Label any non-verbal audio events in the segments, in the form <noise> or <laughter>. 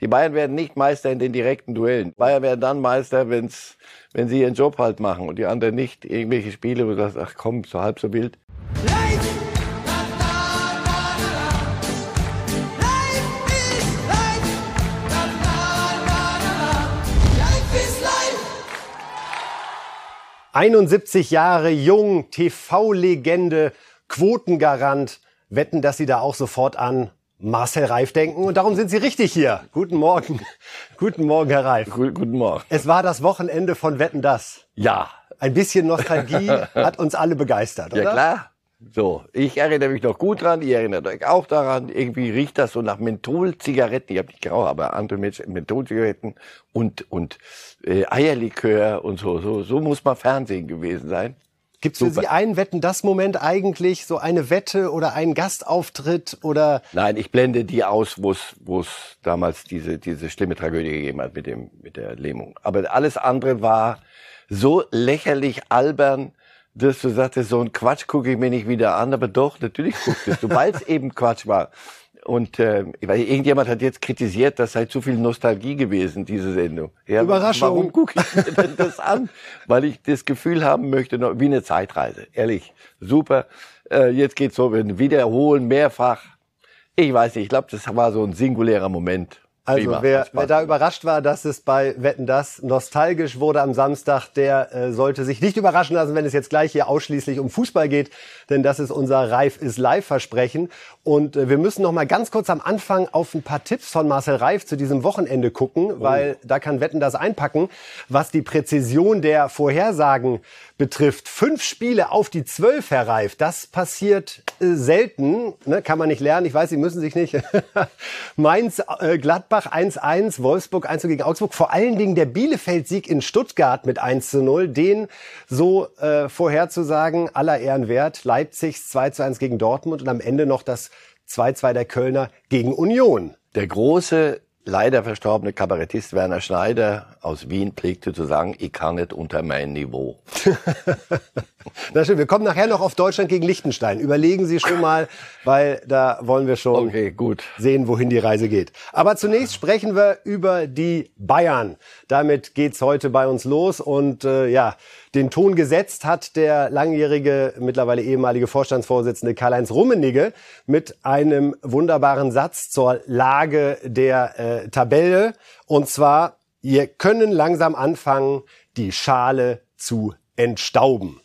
Die Bayern werden nicht Meister in den direkten Duellen. Bayern werden dann Meister, wenn's, wenn sie ihren Job halt machen und die anderen nicht irgendwelche Spiele, wo du sagst, ach komm, so halb so wild. Life! La, la, la, la, la. Life is life! La, la, la, la, la. Life is life! 71 Jahre jung, TV-Legende, Quotengarant. Wetten, dass Sie da auch sofort an Marcel Reif denken. Und darum sind Sie richtig hier. Guten Morgen. <laughs> Guten Morgen, Herr Reif. Gu- Guten Morgen. Es war das Wochenende von Wetten, das. Ja, Ein bisschen Nostalgie <laughs> hat uns alle begeistert, oder? ja klar. So, ich erinnere mich noch gut dran, ihr erinnert euch auch daran. Irgendwie riecht das so nach Menthol-Zigaretten. Ich habe nicht geraucht, aber andere Menschen Menthol-Zigaretten und und äh, Eierlikör und so. So so muss mal Fernsehen gewesen sein. Gibt's für Super. Sie einen Wetten, das Moment eigentlich? So eine Wette oder einen Gastauftritt oder Nein, ich blende die aus, wo es wo es damals diese diese schlimme Tragödie gegeben hat mit dem mit der Lähmung. Aber alles andere war so lächerlich albern, dass du sagtest, so ein Quatsch gucke ich mir nicht wieder an, aber doch, natürlich gucktest du, weil es <laughs> eben Quatsch war. Und äh, weil irgendjemand hat jetzt kritisiert, das sei zu viel Nostalgie gewesen, diese Sendung. Ja, Überraschung. Warum gucke ich mir denn das an? <laughs> Weil ich das Gefühl haben möchte, noch- wie eine Zeitreise. Ehrlich, super. Äh, jetzt geht's so, wiederholen mehrfach. Ich weiß nicht, ich glaube, das war so ein singulärer Moment. Also Prima, wer, wer da überrascht war, dass es bei Wetten das nostalgisch wurde am Samstag, der äh, sollte sich nicht überraschen lassen, wenn es jetzt gleich hier ausschließlich um Fußball geht, denn das ist unser Reif ist live Versprechen und äh, wir müssen noch mal ganz kurz am Anfang auf ein paar Tipps von Marcel Reif zu diesem Wochenende gucken, weil da kann Wetten das einpacken, was die Präzision der Vorhersagen betrifft. Fünf Spiele auf die zwölf, Herr Reif, das passiert äh, selten, ne? kann man nicht lernen. Ich weiß, Sie müssen sich nicht. <laughs> Mainz, äh, Gladbach 1-1, Wolfsburg 1 gegen Augsburg. Vor allen Dingen der Bielefeld-Sieg in Stuttgart mit 1 zu 0, den so äh, vorherzusagen, aller Ehren wert. Leipzigs 2 zu 1 gegen Dortmund und am Ende noch das 2-2 der Kölner gegen Union. Der große, leider verstorbene Kabarettist Werner Schneider aus Wien pflegte zu sagen, ich kann nicht unter mein Niveau. <laughs> Na schön, wir kommen nachher noch auf Deutschland gegen Liechtenstein. Überlegen Sie schon mal, weil da wollen wir schon Okay, gut. sehen, wohin die Reise geht. Aber zunächst sprechen wir über die Bayern. Damit geht's heute bei uns los und äh, ja, den Ton gesetzt hat der langjährige, mittlerweile ehemalige Vorstandsvorsitzende Karl-Heinz Rummenigge mit einem wunderbaren Satz zur Lage der äh, Tabelle und zwar wir können langsam anfangen, die Schale zu entstauben.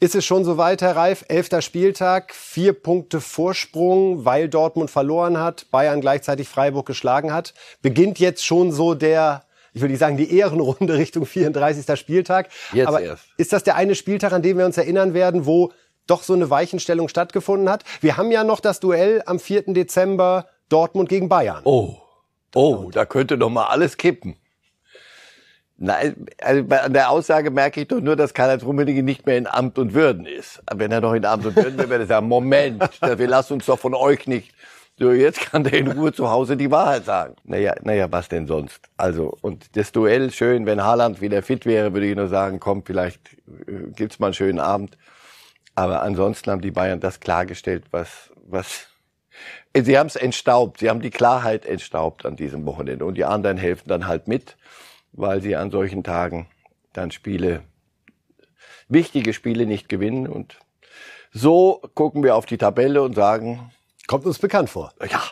Ist es schon soweit, Herr Reif? Elfter Spieltag, vier Punkte Vorsprung, weil Dortmund verloren hat, Bayern gleichzeitig Freiburg geschlagen hat. Beginnt jetzt schon so der, ich will nicht sagen die Ehrenrunde Richtung 34. Spieltag. Jetzt Aber erst. ist das der eine Spieltag, an dem wir uns erinnern werden, wo doch so eine Weichenstellung stattgefunden hat? Wir haben ja noch das Duell am 4. Dezember Dortmund gegen Bayern. Oh, oh, da könnte doch mal alles kippen. Nein, also bei- an der Aussage merke ich doch nur, dass Karl-Heinz Rummenigge nicht mehr in Amt und Würden ist. Aber Wenn er noch in Amt und Würden wäre, würde er sagen, Moment, <laughs> wir lassen uns doch von euch nicht. So, jetzt kann der in Ruhe zu Hause die Wahrheit sagen. Naja, naja, was denn sonst? Also, und das Duell schön, wenn Haaland wieder fit wäre, würde ich nur sagen, komm, vielleicht äh, gibt's mal einen schönen Abend. Aber ansonsten haben die Bayern das klargestellt, was, was, Sie haben es entstaubt, sie haben die Klarheit entstaubt an diesem Wochenende und die anderen helfen dann halt mit, weil sie an solchen Tagen dann Spiele, wichtige Spiele nicht gewinnen und so gucken wir auf die Tabelle und sagen, Kommt uns bekannt vor. ja,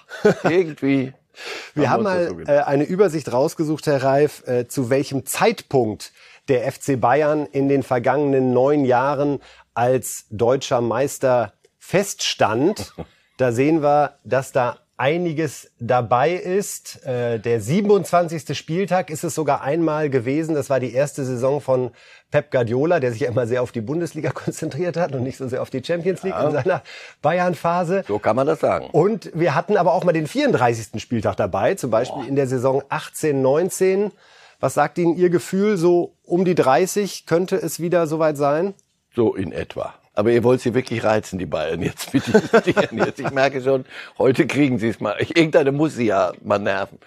irgendwie. <laughs> Wir haben das mal so äh, eine Übersicht rausgesucht, Herr Reif, äh, zu welchem Zeitpunkt der FC Bayern in den vergangenen neun Jahren als deutscher Meister feststand. <laughs> Da sehen wir, dass da einiges dabei ist. Äh, der 27. Spieltag ist es sogar einmal gewesen. Das war die erste Saison von Pep Guardiola, der sich ja immer sehr auf die Bundesliga <laughs> konzentriert hat und nicht so sehr auf die Champions League in seiner Bayern-Phase. So kann man das sagen. Und wir hatten aber auch mal den 34. Spieltag dabei, zum Beispiel in der Saison 18, 19. Was sagt Ihnen Ihr Gefühl? So um die 30 könnte es wieder soweit sein? So in etwa. Aber ihr wollt sie wirklich reizen, die Bayern jetzt mit diesen <laughs> jetzt. Ich merke schon, heute kriegen sie es mal. Irgendeine muss sie ja mal nerven.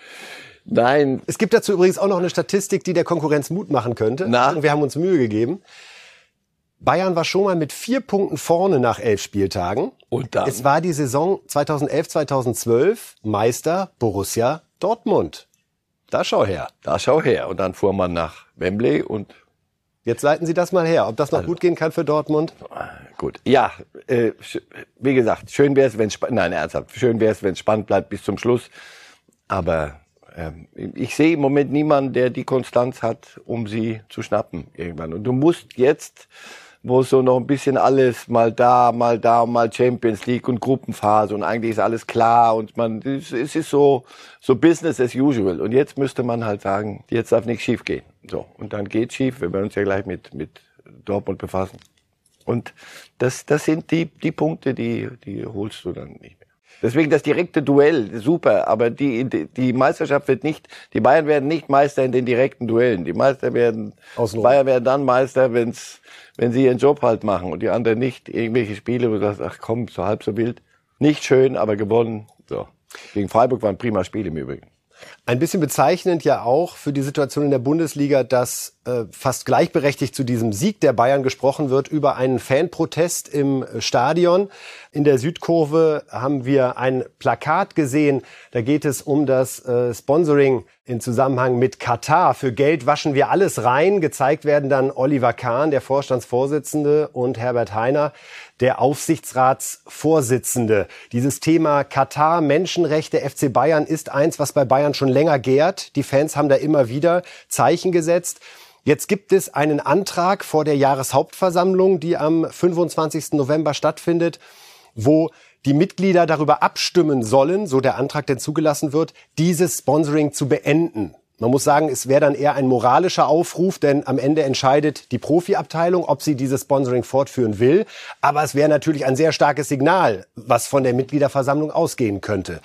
Nein, Es gibt dazu übrigens auch noch eine Statistik, die der Konkurrenz Mut machen könnte. Na? Und wir haben uns Mühe gegeben. Bayern war schon mal mit vier Punkten vorne nach elf Spieltagen. Und dann? Es war die Saison 2011, 2012 Meister Borussia Dortmund. Da schau her. Da schau her. Und dann fuhr man nach Wembley und Jetzt leiten Sie das mal her, ob das noch gut gehen kann für Dortmund. Gut. Ja, äh, wie gesagt, schön wäre es, wenn nein ernsthaft, schön wäre es, wenn es spannend bleibt bis zum Schluss. Aber ähm, ich sehe im Moment niemanden, der die Konstanz hat, um sie zu schnappen irgendwann. Und du musst jetzt, wo so noch ein bisschen alles mal da, mal da, mal Champions League und Gruppenphase und eigentlich ist alles klar und man, es ist so so Business as usual. Und jetzt müsste man halt sagen, jetzt darf nichts schief gehen. So und dann geht's schief. Wir werden uns ja gleich mit mit Dortmund befassen. Und das, das sind die, die Punkte, die, die holst du dann nicht mehr. Deswegen das direkte Duell, super, aber die, die, die Meisterschaft wird nicht, die Bayern werden nicht Meister in den direkten Duellen. Die Meister werden, Außenrum. Bayern werden dann Meister, wenn's, wenn sie ihren Job halt machen und die anderen nicht irgendwelche Spiele, wo du sagst, ach komm, so halb so wild. Nicht schön, aber gewonnen. So. Gegen Freiburg war ein prima Spiel im Übrigen. Ein bisschen bezeichnend ja auch für die Situation in der Bundesliga, dass äh, fast gleichberechtigt zu diesem Sieg der Bayern gesprochen wird über einen Fanprotest im Stadion. In der Südkurve haben wir ein Plakat gesehen. Da geht es um das äh, Sponsoring in Zusammenhang mit Katar. Für Geld waschen wir alles rein. Gezeigt werden dann Oliver Kahn, der Vorstandsvorsitzende, und Herbert Heiner, der Aufsichtsratsvorsitzende. Dieses Thema Katar, Menschenrechte, FC Bayern ist eins, was bei Bayern schon länger gärt. Die Fans haben da immer wieder Zeichen gesetzt. Jetzt gibt es einen Antrag vor der Jahreshauptversammlung, die am 25. November stattfindet, wo die Mitglieder darüber abstimmen sollen, so der Antrag denn zugelassen wird, dieses Sponsoring zu beenden. Man muss sagen, es wäre dann eher ein moralischer Aufruf, denn am Ende entscheidet die Profiabteilung, ob sie dieses Sponsoring fortführen will. Aber es wäre natürlich ein sehr starkes Signal, was von der Mitgliederversammlung ausgehen könnte.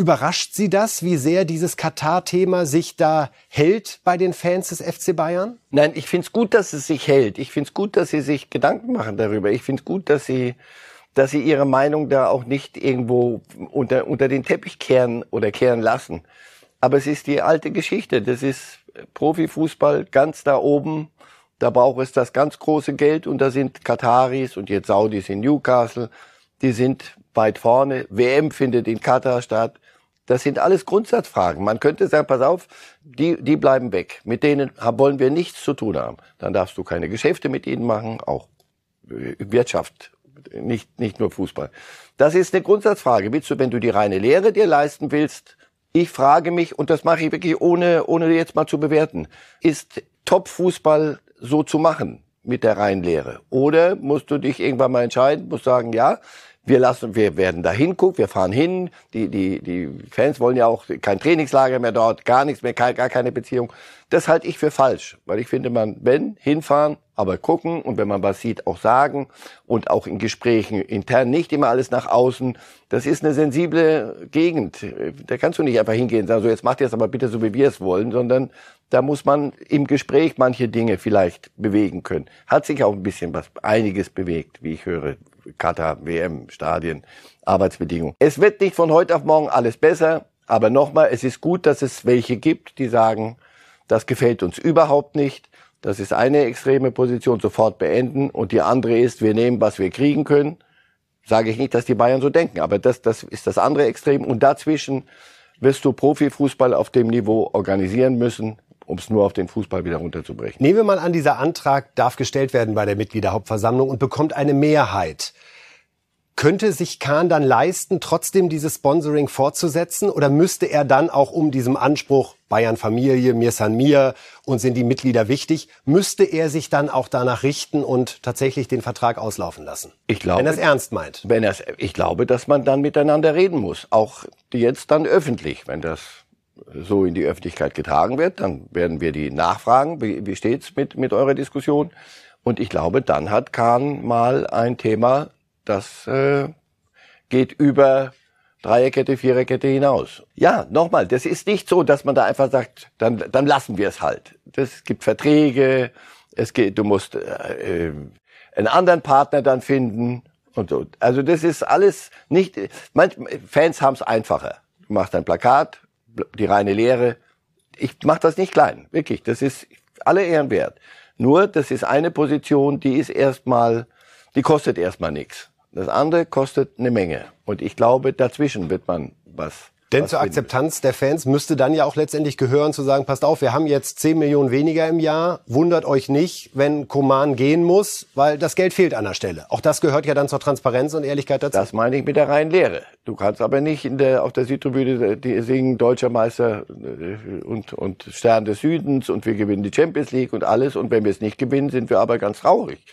Überrascht Sie das, wie sehr dieses Katar-Thema sich da hält bei den Fans des FC Bayern? Nein, ich find's gut, dass es sich hält. Ich find's gut, dass sie sich Gedanken machen darüber. Ich find's gut, dass sie, dass sie ihre Meinung da auch nicht irgendwo unter, unter den Teppich kehren oder kehren lassen. Aber es ist die alte Geschichte. Das ist Profifußball ganz da oben. Da braucht es das ganz große Geld und da sind Kataris und jetzt Saudis in Newcastle. Die sind weit vorne. WM findet in Katar statt. Das sind alles Grundsatzfragen. Man könnte sagen, pass auf, die, die bleiben weg. Mit denen wollen wir nichts zu tun haben. Dann darfst du keine Geschäfte mit ihnen machen, auch äh, Wirtschaft, nicht, nicht nur Fußball. Das ist eine Grundsatzfrage. Willst du, wenn du die reine Lehre dir leisten willst, ich frage mich, und das mache ich wirklich ohne, ohne jetzt mal zu bewerten, ist Top-Fußball so zu machen mit der reinen Lehre? Oder musst du dich irgendwann mal entscheiden, musst sagen, ja, wir lassen, wir werden da hingucken, wir fahren hin. Die, die, die Fans wollen ja auch kein Trainingslager mehr dort, gar nichts mehr, gar keine Beziehung. Das halte ich für falsch, weil ich finde, man, wenn, hinfahren, aber gucken und wenn man was sieht, auch sagen und auch in Gesprächen intern, nicht immer alles nach außen. Das ist eine sensible Gegend. Da kannst du nicht einfach hingehen und sagen, so jetzt macht ihr es aber bitte so, wie wir es wollen, sondern da muss man im Gespräch manche Dinge vielleicht bewegen können. Hat sich auch ein bisschen was, einiges bewegt, wie ich höre. Katar, WM, Stadien, Arbeitsbedingungen. Es wird nicht von heute auf morgen alles besser, aber nochmal, es ist gut, dass es welche gibt, die sagen, das gefällt uns überhaupt nicht. Das ist eine extreme Position, sofort beenden. Und die andere ist, wir nehmen, was wir kriegen können. Sage ich nicht, dass die Bayern so denken, aber das, das ist das andere Extrem. Und dazwischen wirst du Profifußball auf dem Niveau organisieren müssen, um es nur auf den Fußball wieder runterzubrechen. Nehmen wir mal an, dieser Antrag darf gestellt werden bei der Mitgliederhauptversammlung und bekommt eine Mehrheit. Könnte sich Kahn dann leisten, trotzdem dieses Sponsoring fortzusetzen? Oder müsste er dann auch um diesem Anspruch Bayern Familie, mir san mir und sind die Mitglieder wichtig, müsste er sich dann auch danach richten und tatsächlich den Vertrag auslaufen lassen? Ich glaube, Wenn er es ernst meint. Wenn er's, ich glaube, dass man dann miteinander reden muss. Auch jetzt dann öffentlich. Wenn das so in die Öffentlichkeit getragen wird, dann werden wir die nachfragen, wie, wie steht's mit, mit eurer Diskussion? Und ich glaube, dann hat Kahn mal ein Thema, das äh, geht über Dreierkette, Viererkette hinaus. Ja, nochmal, das ist nicht so, dass man da einfach sagt, dann, dann lassen wir es halt. Es gibt Verträge, es geht, du musst äh, äh, einen anderen Partner dann finden und so. Also das ist alles nicht. Manch, Fans haben es einfacher. Du machst ein Plakat, die reine Lehre. Ich mache das nicht klein, wirklich. Das ist alle Ehren wert. Nur, das ist eine Position, die ist erstmal, die kostet erstmal nichts. Das andere kostet eine Menge. Und ich glaube, dazwischen wird man was Denn was zur. Akzeptanz der Fans müsste dann ja auch letztendlich gehören zu sagen, passt auf, wir haben jetzt 10 Millionen weniger im Jahr, wundert euch nicht, wenn Koman gehen muss, weil das Geld fehlt an der Stelle. Auch das gehört ja dann zur Transparenz und Ehrlichkeit dazu. Das meine ich mit der reinen Lehre. Du kannst aber nicht in der, auf der Südtribüne die singen Deutscher Meister äh, und, und Stern des Südens und wir gewinnen die Champions League und alles. Und wenn wir es nicht gewinnen, sind wir aber ganz traurig.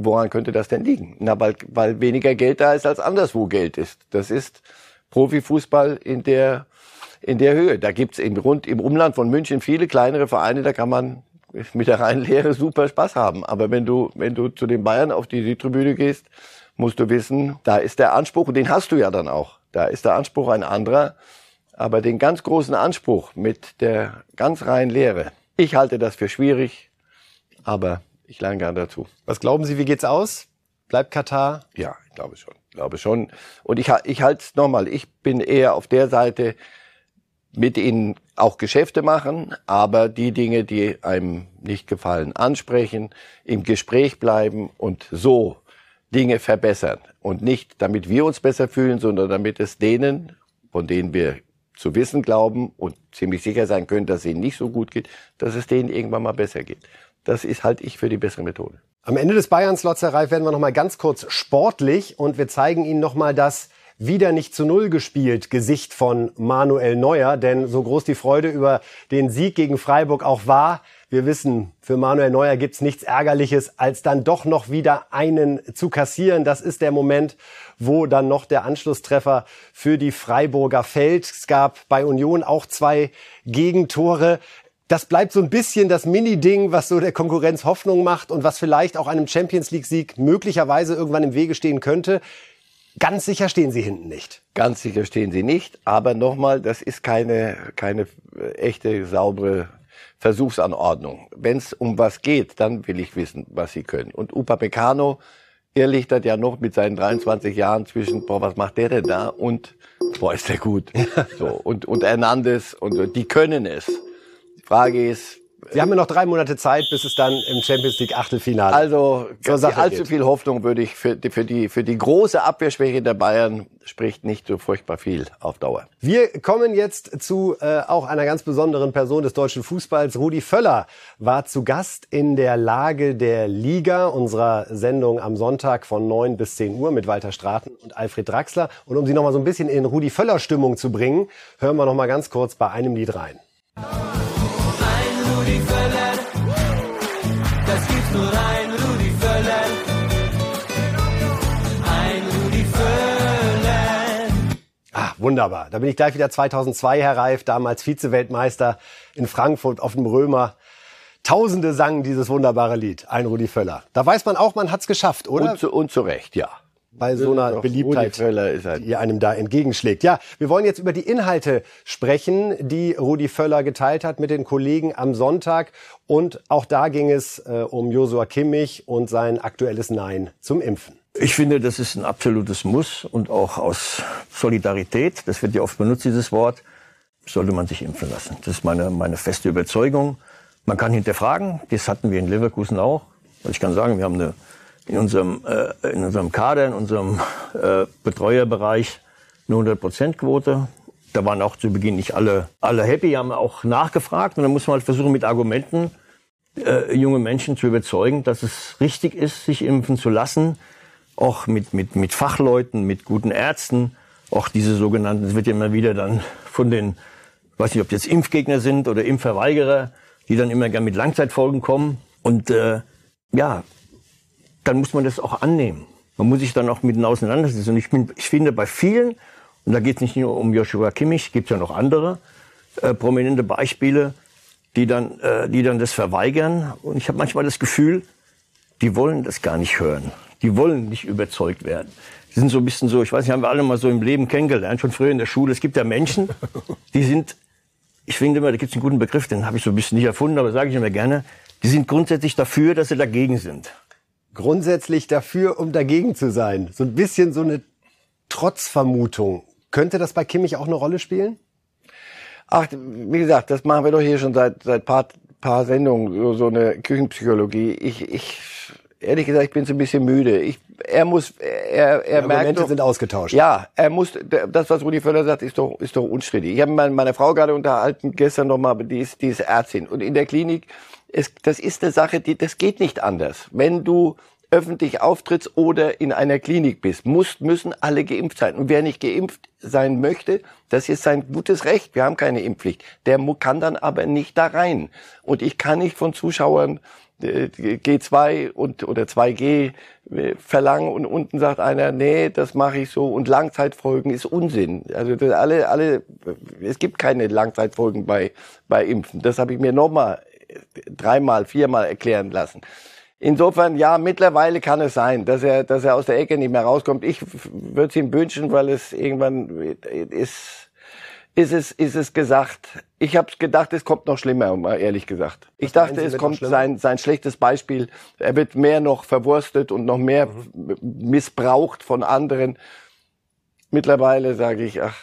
Woran könnte das denn liegen? Na, weil, weil weniger Geld da ist, als anderswo Geld ist. Das ist Profifußball in der, in der Höhe. Da gibt's im, rund, im Umland von München viele kleinere Vereine, da kann man mit der reinen Lehre super Spaß haben. Aber wenn du, wenn du zu den Bayern auf die Südtribüne gehst, musst du wissen, da ist der Anspruch, und den hast du ja dann auch. Da ist der Anspruch ein anderer. Aber den ganz großen Anspruch mit der ganz reinen Lehre, ich halte das für schwierig, aber ich lerne gern dazu. Was glauben Sie, wie geht's aus? Bleibt Katar? Ja, ich glaube schon. Ich glaube schon. Und ich, ich halte es nochmal, ich bin eher auf der Seite, mit ihnen auch Geschäfte machen, aber die Dinge, die einem nicht gefallen, ansprechen, im Gespräch bleiben und so Dinge verbessern. Und nicht, damit wir uns besser fühlen, sondern damit es denen, von denen wir zu wissen glauben und ziemlich sicher sein können, dass es ihnen nicht so gut geht, dass es denen irgendwann mal besser geht. Das ist halt ich für die bessere Methode. Am Ende des Bayern-Slots, Herr Reif, werden wir noch mal ganz kurz sportlich und wir zeigen Ihnen noch mal das wieder nicht zu Null gespielt Gesicht von Manuel Neuer. Denn so groß die Freude über den Sieg gegen Freiburg auch war, wir wissen, für Manuel Neuer gibt's nichts Ärgerliches, als dann doch noch wieder einen zu kassieren. Das ist der Moment, wo dann noch der Anschlusstreffer für die Freiburger fällt. Es gab bei Union auch zwei Gegentore. Das bleibt so ein bisschen das Mini-Ding, was so der Konkurrenz Hoffnung macht und was vielleicht auch einem Champions League-Sieg möglicherweise irgendwann im Wege stehen könnte. Ganz sicher stehen sie hinten nicht. Ganz sicher stehen sie nicht, aber nochmal, das ist keine, keine echte, saubere Versuchsanordnung. Wenn es um was geht, dann will ich wissen, was sie können. Und Upamecano, er liegt das ja noch mit seinen 23 Jahren zwischen, boah, was macht der denn da? Und, boah, ist der gut. <laughs> So, und, und Hernandez, und die können es. Frage ist, Sie haben ja noch drei Monate Zeit, bis es dann im Champions League Achtelfinale also allzu geht. viel Hoffnung würde ich für, die- für die für die große Abwehrschwäche der Bayern spricht nicht so furchtbar viel auf Dauer. Wir kommen jetzt zu äh, auch einer ganz besonderen Person des deutschen Fußballs. Rudi Völler war zu Gast in der Lage der Liga unserer Sendung am Sonntag von 9 bis 10 Uhr mit Walter Straten und Alfred Draxler. Und um Sie noch mal so ein bisschen in Rudi Völler Stimmung zu bringen, hören wir noch mal ganz kurz bei einem Lied rein. Rudi Völler, das gibt's nur ein Rudi Völler. Ein Rudi Völler. Ah, wunderbar. Da bin ich gleich wieder 2002, Herr Reif, damals Vize-Weltmeister in Frankfurt auf dem Römer. Tausende sangen dieses wunderbare Lied, ein Rudi Völler. Da weiß man auch, man hat's geschafft, oder? Und zu, und zu Recht, ja. Bei so einer Doch, Beliebtheit, ein- die einem da entgegenschlägt. Ja, wir wollen jetzt über die Inhalte sprechen, die Rudi Völler geteilt hat mit den Kollegen am Sonntag. Und auch da ging es äh, um Josua Kimmich und sein aktuelles Nein zum Impfen. Ich finde, das ist ein absolutes Muss und auch aus Solidarität, das wird ja oft benutzt, dieses Wort, sollte man sich impfen lassen. Das ist meine, meine feste Überzeugung. Man kann hinterfragen, das hatten wir in Leverkusen auch. Also ich kann sagen, wir haben eine, in, unserem, äh, in unserem Kader, in unserem äh, Betreuerbereich eine 100%-Quote. Da waren auch zu Beginn nicht alle, alle happy, haben auch nachgefragt. Und dann muss man halt versuchen, mit Argumenten äh, junge Menschen zu überzeugen, dass es richtig ist, sich impfen zu lassen. Auch mit, mit, mit Fachleuten, mit guten Ärzten. Auch diese sogenannten, es wird ja immer wieder dann von den, weiß nicht, ob jetzt Impfgegner sind oder Impfverweigerer, die dann immer gern mit Langzeitfolgen kommen. Und äh, ja, dann muss man das auch annehmen. Man muss sich dann auch mit auseinandersetzen. Und ich, bin, ich finde bei vielen, und da geht es nicht nur um Joshua Kimmich, gibt ja noch andere äh, prominente Beispiele, die dann, äh, die dann das verweigern. Und ich habe manchmal das Gefühl, die wollen das gar nicht hören. Die wollen nicht überzeugt werden. Die sind so ein bisschen so, ich weiß nicht, haben wir alle mal so im Leben kennengelernt, schon früher in der Schule. Es gibt ja Menschen, <laughs> die sind, ich finde immer, da gibt es einen guten Begriff, den habe ich so ein bisschen nicht erfunden, aber sage ich immer gerne, die sind grundsätzlich dafür, dass sie dagegen sind. Grundsätzlich dafür, um dagegen zu sein. So ein bisschen so eine Trotzvermutung. Könnte das bei Kimmich auch eine Rolle spielen? Ach, wie gesagt, das machen wir doch hier schon seit seit paar paar Sendungen so, so eine Küchenpsychologie. Ich ich ehrlich gesagt, ich bin so ein bisschen müde. Ich, er muss, er, er merkt Argumente doch, sind ausgetauscht. ja, er muss, das, was Rudi Völler sagt, ist doch, ist doch unstrittig. Ich habe mit meiner Frau gerade unterhalten, gestern nochmal, die ist, die ist Ärztin. Und in der Klinik, es, das ist eine Sache, die, das geht nicht anders. Wenn du öffentlich auftrittst oder in einer Klinik bist, muss, müssen alle geimpft sein. Und wer nicht geimpft sein möchte, das ist sein gutes Recht. Wir haben keine Impfpflicht. Der kann dann aber nicht da rein. Und ich kann nicht von Zuschauern äh, G2 und oder 2G äh, verlangen und unten sagt einer, nee, das mache ich so und Langzeitfolgen ist Unsinn. Also alle, alle, es gibt keine Langzeitfolgen bei bei Impfen. Das habe ich mir nochmal dreimal, viermal erklären lassen. Insofern, ja, mittlerweile kann es sein, dass er, dass er aus der Ecke nicht mehr rauskommt. Ich würde es ihm wünschen, weil es irgendwann ist, ist es, ist es gesagt. Ich habe gedacht, es kommt noch schlimmer, mal ehrlich gesagt. Ich dachte, es kommt sein, sein schlechtes Beispiel. Er wird mehr noch verwurstet und noch mehr missbraucht von anderen. Mittlerweile sage ich, ach,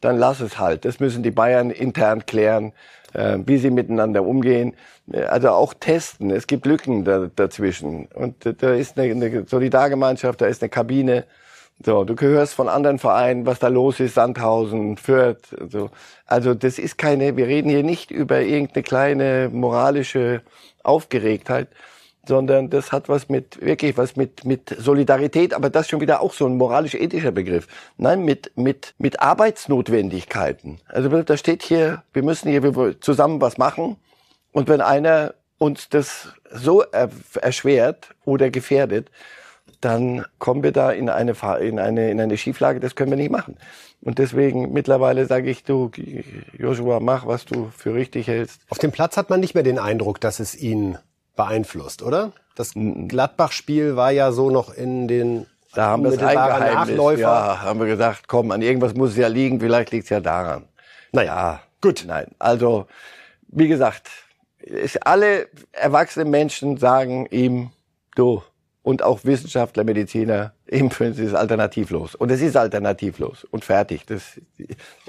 dann lass es halt. Das müssen die Bayern intern klären, äh, wie sie miteinander umgehen. Äh, Also auch testen. Es gibt Lücken da, dazwischen. Und da ist eine, eine Solidargemeinschaft, da ist eine Kabine. So, du gehörst von anderen Vereinen, was da los ist, Sandhausen, Fürth. So. Also das ist keine, wir reden hier nicht über irgendeine kleine moralische Aufgeregtheit, sondern das hat was mit, wirklich was mit, mit Solidarität, aber das schon wieder auch so ein moralisch-ethischer Begriff. Nein, mit, mit, mit Arbeitsnotwendigkeiten. Also da steht hier, wir müssen hier zusammen was machen und wenn einer uns das so er- erschwert oder gefährdet, dann kommen wir da in eine, in eine, in eine Schieflage, das können wir nicht machen. Und deswegen mittlerweile sage ich, du, Joshua, mach, was du für richtig hältst. Auf dem Platz hat man nicht mehr den Eindruck, dass es ihn beeinflusst, oder? Das Gladbach-Spiel war ja so noch in den Da haben wir das. Nachläufer. Ja, haben wir gesagt, komm, an irgendwas muss es ja liegen, vielleicht liegt es ja daran. Naja, gut. Nein, also, wie gesagt, es, alle erwachsenen Menschen sagen ihm, du, und auch Wissenschaftler, Mediziner, <laughs> impfen Sie ist alternativlos. Und es ist alternativlos. Und fertig. Das,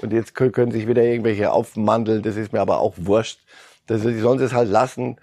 und jetzt können können sich wieder irgendwelche aufmandeln, das ist mir aber auch wurscht. Das, die sollen es halt lassen.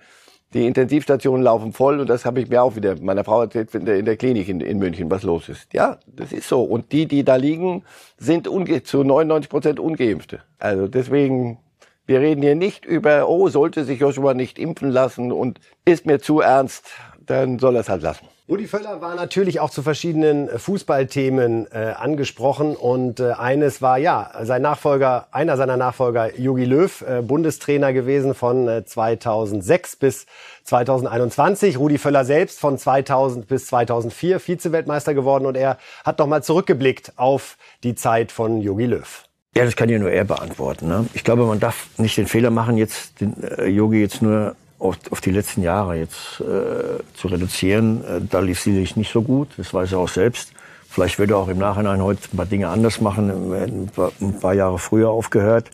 Die Intensivstationen laufen voll und das habe ich mir auch wieder meiner Frau erzählt in der, in der Klinik in, in München, was los ist. Ja, das ist so. Und die, die da liegen, sind zu 99 Prozent Ungeimpfte. Also deswegen, wir reden hier nicht über, oh, sollte sich Joshua nicht impfen lassen und ist mir zu ernst, dann soll er es halt lassen. Rudi Völler war natürlich auch zu verschiedenen äh, Fußballthemen äh, angesprochen und äh, eines war ja sein Nachfolger, einer seiner Nachfolger, Jogi Löw, äh, Bundestrainer gewesen von äh, 2006 bis 2021. Rudi Völler selbst von 2000 bis 2004 Vize-Weltmeister geworden und er hat noch mal zurückgeblickt auf die Zeit von Jogi Löw. Ja, das kann ja nur er beantworten. Ne? Ich glaube, man darf nicht den Fehler machen, jetzt den äh, Yogi jetzt nur auf, auf die letzten Jahre jetzt äh, zu reduzieren. Äh, da lief sicherlich nicht so gut, das weiß er auch selbst. Vielleicht würde er auch im Nachhinein heute ein paar Dinge anders machen, äh, ein paar, ein paar Jahre früher aufgehört.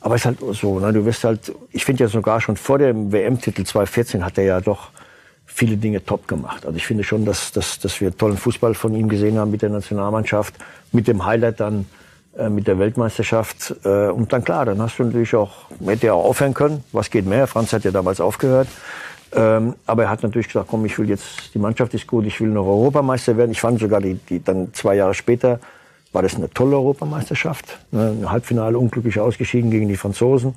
Aber es ist halt so, ne? du wirst halt, ich finde ja sogar schon vor dem WM-Titel 2014 hat er ja doch viele Dinge top gemacht. Also ich finde schon, dass, dass, dass wir tollen Fußball von ihm gesehen haben mit der Nationalmannschaft, mit dem Highlight dann mit der Weltmeisterschaft. Äh, und dann klar, dann hast du natürlich auch, hätte er auch aufhören können. Was geht mehr? Franz hat ja damals aufgehört. Ähm, aber er hat natürlich gesagt, komm, ich will jetzt, die Mannschaft ist gut, ich will noch Europameister werden. Ich fand sogar die, die dann zwei Jahre später war das eine tolle Europameisterschaft. Ne? Ein Halbfinale unglücklich ausgeschieden gegen die Franzosen.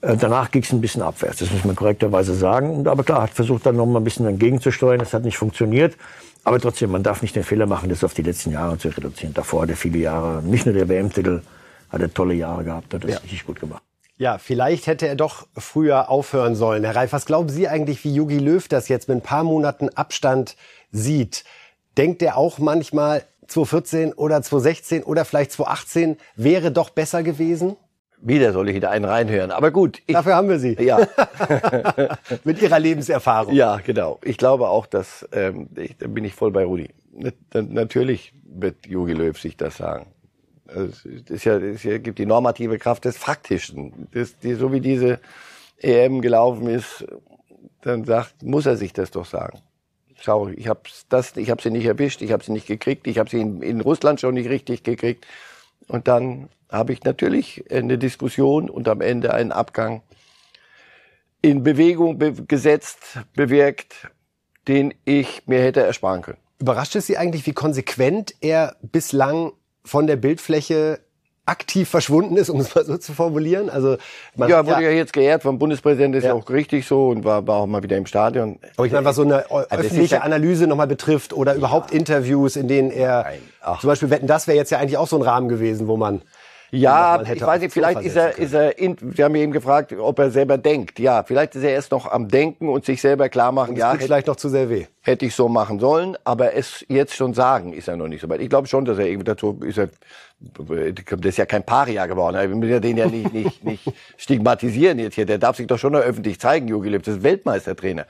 Äh, danach ging es ein bisschen abwärts, das muss man korrekterweise sagen. Aber klar, hat versucht dann noch mal ein bisschen entgegenzusteuern. Das hat nicht funktioniert. Aber trotzdem, man darf nicht den Fehler machen, das auf die letzten Jahre zu reduzieren. Davor hat er viele Jahre, nicht nur der WM-Titel, hat er tolle Jahre gehabt, hat das richtig gut gemacht. Ja, vielleicht hätte er doch früher aufhören sollen. Herr Reif, was glauben Sie eigentlich, wie Jogi Löw das jetzt mit ein paar Monaten Abstand sieht? Denkt er auch manchmal, 2014 oder 2016 oder vielleicht 2018 wäre doch besser gewesen? Wieder soll ich da einen reinhören. Aber gut. Ich, Dafür haben wir Sie. ja, <laughs> Mit Ihrer Lebenserfahrung. ja, genau. Ich glaube auch, dass, ähm, ich, da bin ich voll bei Rudi. Na- na- Natürlich wird Jogi Löw sich das sagen. Also, Es ist ja, es gibt die normative Kraft des Faktischen. Das, die, so wie diese EM gelaufen ist, dann sagt, muss er sich das doch sagen. Schau, ich habe das, ich habe sie nicht erwischt, ich habe sie nicht gekriegt, ich habe sie in, in Russland schon nicht richtig gekriegt. Und dann habe ich natürlich eine Diskussion und am Ende einen Abgang in Bewegung be gesetzt, bewirkt. den ich mir hätte ersparen können. Überrascht es Sie eigentlich, wie konsequent er bislang von der Bildfläche aktiv verschwunden ist, um es mal so zu formulieren? Also man Ja, wurde ja, jetzt geehrt vom Bundespräsidenten, das ist Ja. ja auch richtig so und war, war auch mal wieder im Stadion. Aber ich meine, was so eine Also öffentliche ja- Analyse nochmal betrifft oder überhaupt Interviews, in denen er Nein. Ach. zum Beispiel wetten, das wäre jetzt ja eigentlich auch so ein Rahmen gewesen, wo man Ja, ich weiß nicht, vielleicht ist er, ist er, in, wir haben eben gefragt, ob er selber denkt. Ja, vielleicht ist er erst noch am Denken und sich selber klar machen, Das ja, hätte, vielleicht noch zu sehr weh. hätte ich so machen sollen, aber es jetzt schon sagen, ist er noch nicht so weit. Ich glaube schon, dass er irgendwie dazu ist er, das ist ja kein Paria geworden. Wir müssen ja den ja nicht, nicht, nicht <laughs> stigmatisieren jetzt hier. Der darf sich doch schon noch öffentlich zeigen, Jogi Löw. Das ist Weltmeistertrainer.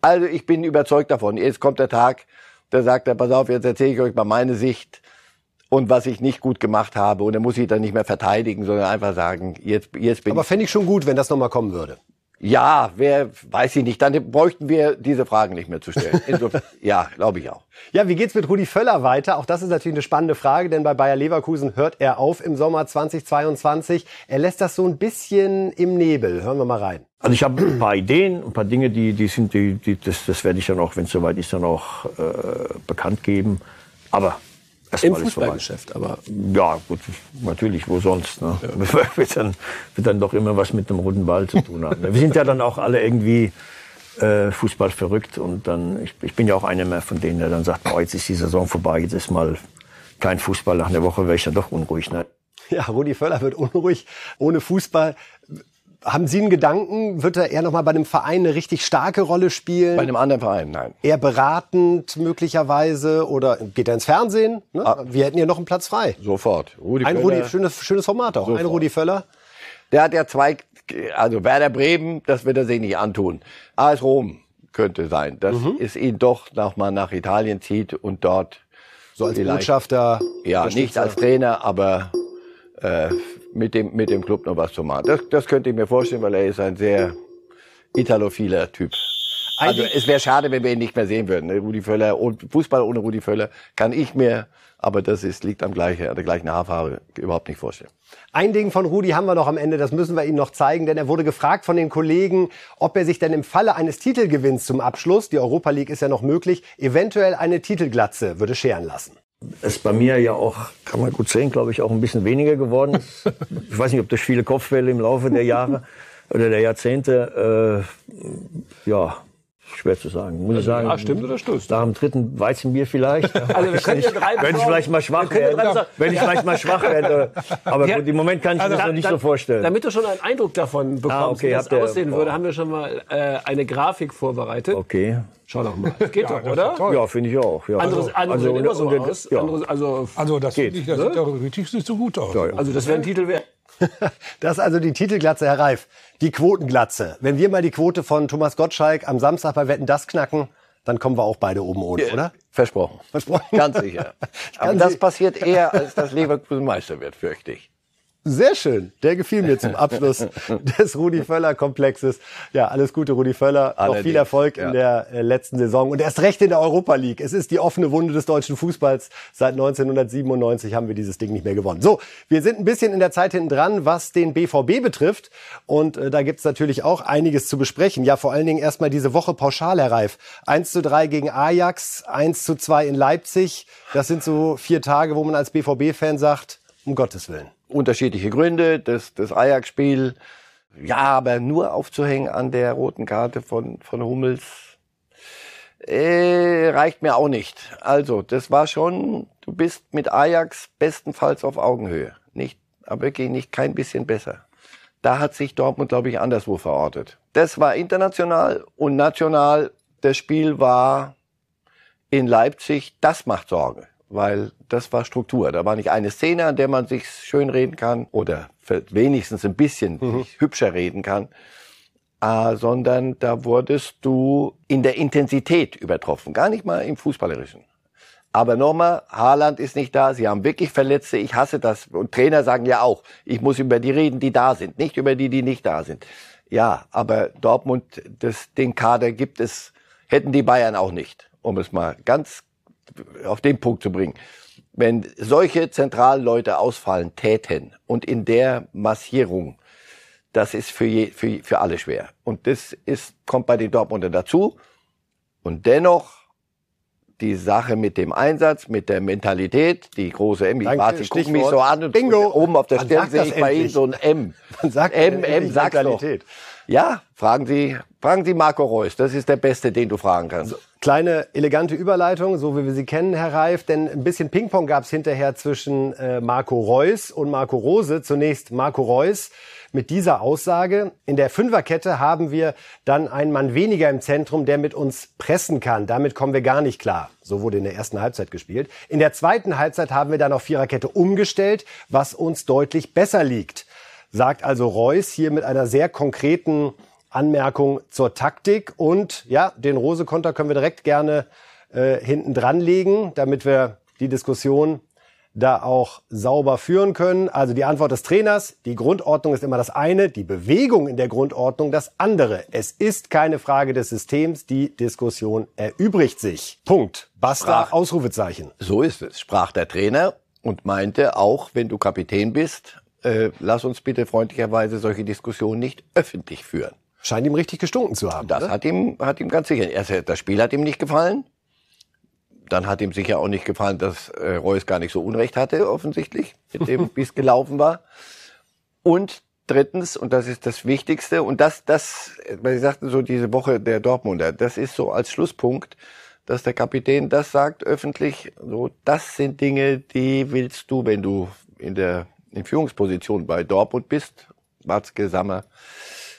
Also ich bin überzeugt davon. Jetzt kommt der Tag, da sagt er, pass auf, jetzt erzähle ich euch mal meine Sicht und was ich nicht gut gemacht habe. Und dann muss ich dann nicht mehr verteidigen, sondern einfach sagen, jetzt, jetzt bin Aber ich. fände ich schon gut, wenn das nochmal kommen würde. Ja, wer, weiß ich nicht. Dann bräuchten wir diese Fragen nicht mehr zu stellen. <laughs> Insofern, ja, glaube ich auch. Ja, wie geht's mit Rudi Völler weiter? Auch das ist natürlich eine spannende Frage, denn bei Bayer Leverkusen hört er auf im Sommer 2022. Er lässt das so ein bisschen im Nebel. Hören wir mal rein. Also ich habe ein paar Ideen, ein paar Dinge, die, die sind, die, die, das, das werde ich dann auch, wenn es soweit ist, dann auch äh, bekannt geben. Aber erstmal vorbei. Fußballgeschäft, aber Ja, gut, natürlich, wo sonst? Ne? <laughs> wird, dann, wird dann doch immer was mit dem roten Ball zu tun haben. ne? Wir sind ja dann auch alle irgendwie äh, Fußball verrückt und dann, ich, ich bin ja auch einer mehr von denen, der dann sagt, oh, jetzt ist die Saison vorbei, jetzt ist mal kein Fußball, nach einer Woche wäre ich dann doch unruhig. Ne? Ja, Rudi Völler wird unruhig ohne Fußball. Haben Sie einen Gedanken? Wird er eher noch mal bei einem Verein eine richtig starke Rolle spielen? Bei einem anderen Verein, nein. eher beratend möglicherweise oder geht er ins Fernsehen? Ne? Wir hätten hier noch einen Platz frei. Sofort. Rudi Ein Völler, Rudi, schönes, schönes Format auch. Ein Sofort. Rudi Völler. Der hat ja zwei, also Werder Bremen, das wird er sich nicht antun. AS Rom könnte sein, dass Mhm. es ihn doch noch mal nach Italien zieht und dort So als. Botschafter. Ja, nicht als Trainer, aber äh, mit, dem, mit dem Club noch was zu machen. Das, das könnte ich mir vorstellen, weil er ist ein sehr italophiler Typ. Also es wäre schade, wenn wir ihn nicht mehr sehen würden. ne? Rudi Völler und Fußball ohne Rudi Völler kann ich mir, aber das ist, liegt am gleichen, an der gleichen Haarfarbe, überhaupt nicht vorstellen. Ein Ding von Rudi haben wir noch am Ende, das müssen wir Ihnen noch zeigen, denn er wurde gefragt von den Kollegen, ob er sich denn im Falle eines Titelgewinns zum Abschluss, die Europa League ist ja noch möglich, eventuell eine Titelglatze würde scheren lassen. Ist bei mir ja auch, kann man gut sehen, glaube ich, auch ein bisschen weniger geworden. ist. <laughs> ich weiß nicht, ob durch viele Kopfwelle im Laufe der Jahre oder der Jahrzehnte, äh, ja, schwer zu sagen. Muss ich sagen. ja, stimmt oder stimmt? Nach dem dritten Weizenbier vielleicht. <laughs> Also wir können ja drei wenn ich vielleicht mal schwach ja werde. Wenn ich vielleicht mal schwach werde. Aber Ja. gut, im Moment kann ich mir das noch nicht so vorstellen. Damit du schon einen Eindruck davon bekommst, Ah, okay, wie das aussehen boah. würde, haben wir schon mal äh, eine Grafik vorbereitet. Okay. Schau doch mal. <laughs> Das geht doch, oder? Ja, finde ich auch. Ja. Andere, andere Also, sehen immer so und- aus. ja. Andere, also, Also das, Geht. ich, das sieht doch richtig nicht so gut aus. Ja, ja. also das wäre ein Titel wert. <laughs> Das ist also die Titelglatze, Herr Reif. Die Quotenglatze. Wenn wir mal die Quote von Thomas Gottschalk am Samstag bei Wetten das knacken, dann kommen wir auch beide oben ohne, oder? Versprochen. Versprochen. Ganz sicher. <laughs> Aber das Sie- passiert eher, als dass Leverkusen Meister wird, fürchte ich. Sehr schön. Der gefiel mir zum Abschluss <laughs> des Rudi Völler Komplexes. Ja, alles Gute, Rudi Völler. Noch Allerdings, viel Erfolg in ja. der äh, letzten Saison und erst recht in der Europa League. Es ist die offene Wunde des deutschen Fußballs. Seit 1997 haben wir dieses Ding nicht mehr gewonnen. So, wir sind ein bisschen in der Zeit hinten dran, was den BVB betrifft. Und äh, da gibt's natürlich auch einiges zu besprechen. Ja, vor allen Dingen erstmal diese Woche pauschal, Herr Reif. 1 zu 3 gegen Ajax, 1 zu 2 in Leipzig. Das sind so vier Tage, wo man als BVB-Fan sagt, um Gottes Willen. Unterschiedliche Gründe, das, das Ajax-Spiel, ja, aber nur aufzuhängen an der roten Karte von, von Hummels, äh, reicht mir auch nicht. Also, das war schon, du bist mit Ajax bestenfalls auf Augenhöhe. Nicht, aber wirklich nicht kein bisschen besser. Da hat sich Dortmund, glaube ich, anderswo verortet. Das war international und national. Das Spiel war in Leipzig, das macht Sorge, weil das war Struktur. Da war nicht eine Szene, an der man sich schön reden kann oder wenigstens ein bisschen sich hübscher reden kann, äh, sondern da wurdest du in der Intensität übertroffen, gar nicht mal im Fußballerischen. Aber nochmal, Haaland ist nicht da, sie haben wirklich Verletzte, ich hasse das. Und Trainer sagen ja auch, ich muss über die reden, die da sind, nicht über die, die nicht da sind. Ja, aber Dortmund, das, den Kader gibt es, hätten die Bayern auch nicht, um es mal ganz auf den Punkt zu bringen. Wenn solche Zentralleute ausfallen täten und in der Massierung, das ist für, je, für, für alle schwer. Und das ist, kommt bei den Dortmunder dazu. Und dennoch die Sache mit dem Einsatz, mit der Mentalität, die große M. Ich warte, ich gucke mich so an und Bingo. oben auf der Man Stirn sehe ich bei Ihnen so ein M. Man sagt M, M, sag's doch. Mentalität. Ja, fragen Sie, fragen Sie Marco Reus. Das ist der Beste, den du fragen kannst. Kleine elegante Überleitung, so wie wir sie kennen, Herr Reif, denn ein bisschen Ping-Pong gab es hinterher zwischen äh, Marco Reus und Marco Rose. Zunächst Marco Reus mit dieser Aussage. In der Fünferkette haben wir dann einen Mann weniger im Zentrum, der mit uns pressen kann. Damit kommen wir gar nicht klar. So wurde in der ersten Halbzeit gespielt. In der zweiten Halbzeit haben wir dann auf Viererkette umgestellt, was uns deutlich besser liegt. Sagt also Reus hier mit einer sehr konkreten Anmerkung zur Taktik. Und ja, den Rose-Konter können wir direkt gerne äh, hinten dran legen, damit wir die Diskussion da auch sauber führen können. Also die Antwort des Trainers, die Grundordnung ist immer das eine, die Bewegung in der Grundordnung das andere. Es ist keine Frage des Systems, die Diskussion erübrigt sich. Punkt. Basta, Sprach. Ausrufezeichen. So ist es, sprach der Trainer und meinte auch, wenn du Kapitän bist, äh, lass uns bitte freundlicherweise solche Diskussionen nicht öffentlich führen. Scheint ihm richtig gestunken zu haben. Das oder? hat ihm, hat ihm ganz sicher. Erst, das Spiel hat ihm nicht gefallen. Dann hat ihm sicher auch nicht gefallen, dass äh, Reus gar nicht so Unrecht hatte, offensichtlich, mit dem, <laughs> wie es gelaufen war. Und drittens, und das ist das Wichtigste, und das, das, weil Sie sagten so diese Woche der Dortmunder, das ist so als Schlusspunkt, dass der Kapitän das sagt öffentlich, so, das sind Dinge, die willst du, wenn du in der, in Führungsposition bei Dortmund bist, Watzke, Sammer,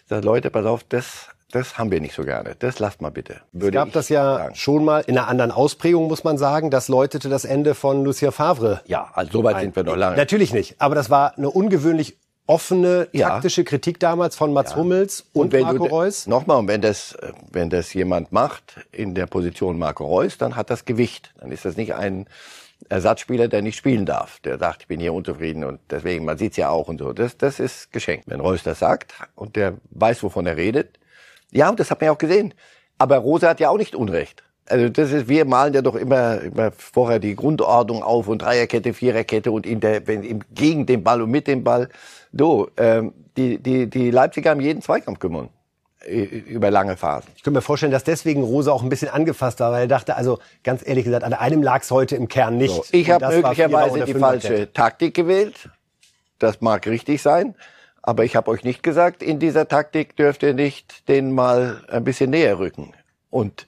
sagt, Leute, pass auf, das, das haben wir nicht so gerne. Das lasst mal bitte. Es Würde gab ich das ja sagen. schon mal in einer anderen Ausprägung, muss man sagen. Das läutete das Ende von Lucien Favre. Ja, also so weit sind wir noch lange. Natürlich nicht. Aber das war eine ungewöhnlich offene, Ja. taktische Kritik damals von Mats Hummels und, Marco Reus. Nochmal, und wenn das, wenn das jemand macht in der Position Marco Reus, dann hat das Gewicht. Dann ist das nicht ein Ersatzspieler, der nicht spielen darf. Der sagt, ich bin hier unzufrieden und deswegen, man sieht's ja auch und so. Das, das ist geschenkt. Wenn Reus das sagt und der weiß, wovon er redet. Ja, und das hat man ja auch gesehen. Aber Rose hat ja auch nicht Unrecht. Also das ist, wir malen ja doch immer, immer vorher die Grundordnung auf und Dreierkette, Viererkette und in der, wenn, gegen den Ball und mit dem Ball. So, ähm, die, die, die Leipziger haben jeden Zweikampf gewonnen. Über lange Phasen. Ich könnte mir vorstellen, dass deswegen Rose auch ein bisschen angefasst war, weil er dachte, also ganz ehrlich gesagt, an einem lag es heute im Kern nicht. So, ich habe möglicherweise die falsche Taktik gewählt. Das mag richtig sein. Aber ich habe euch nicht gesagt, in dieser Taktik dürft ihr nicht den mal ein bisschen näher rücken. Und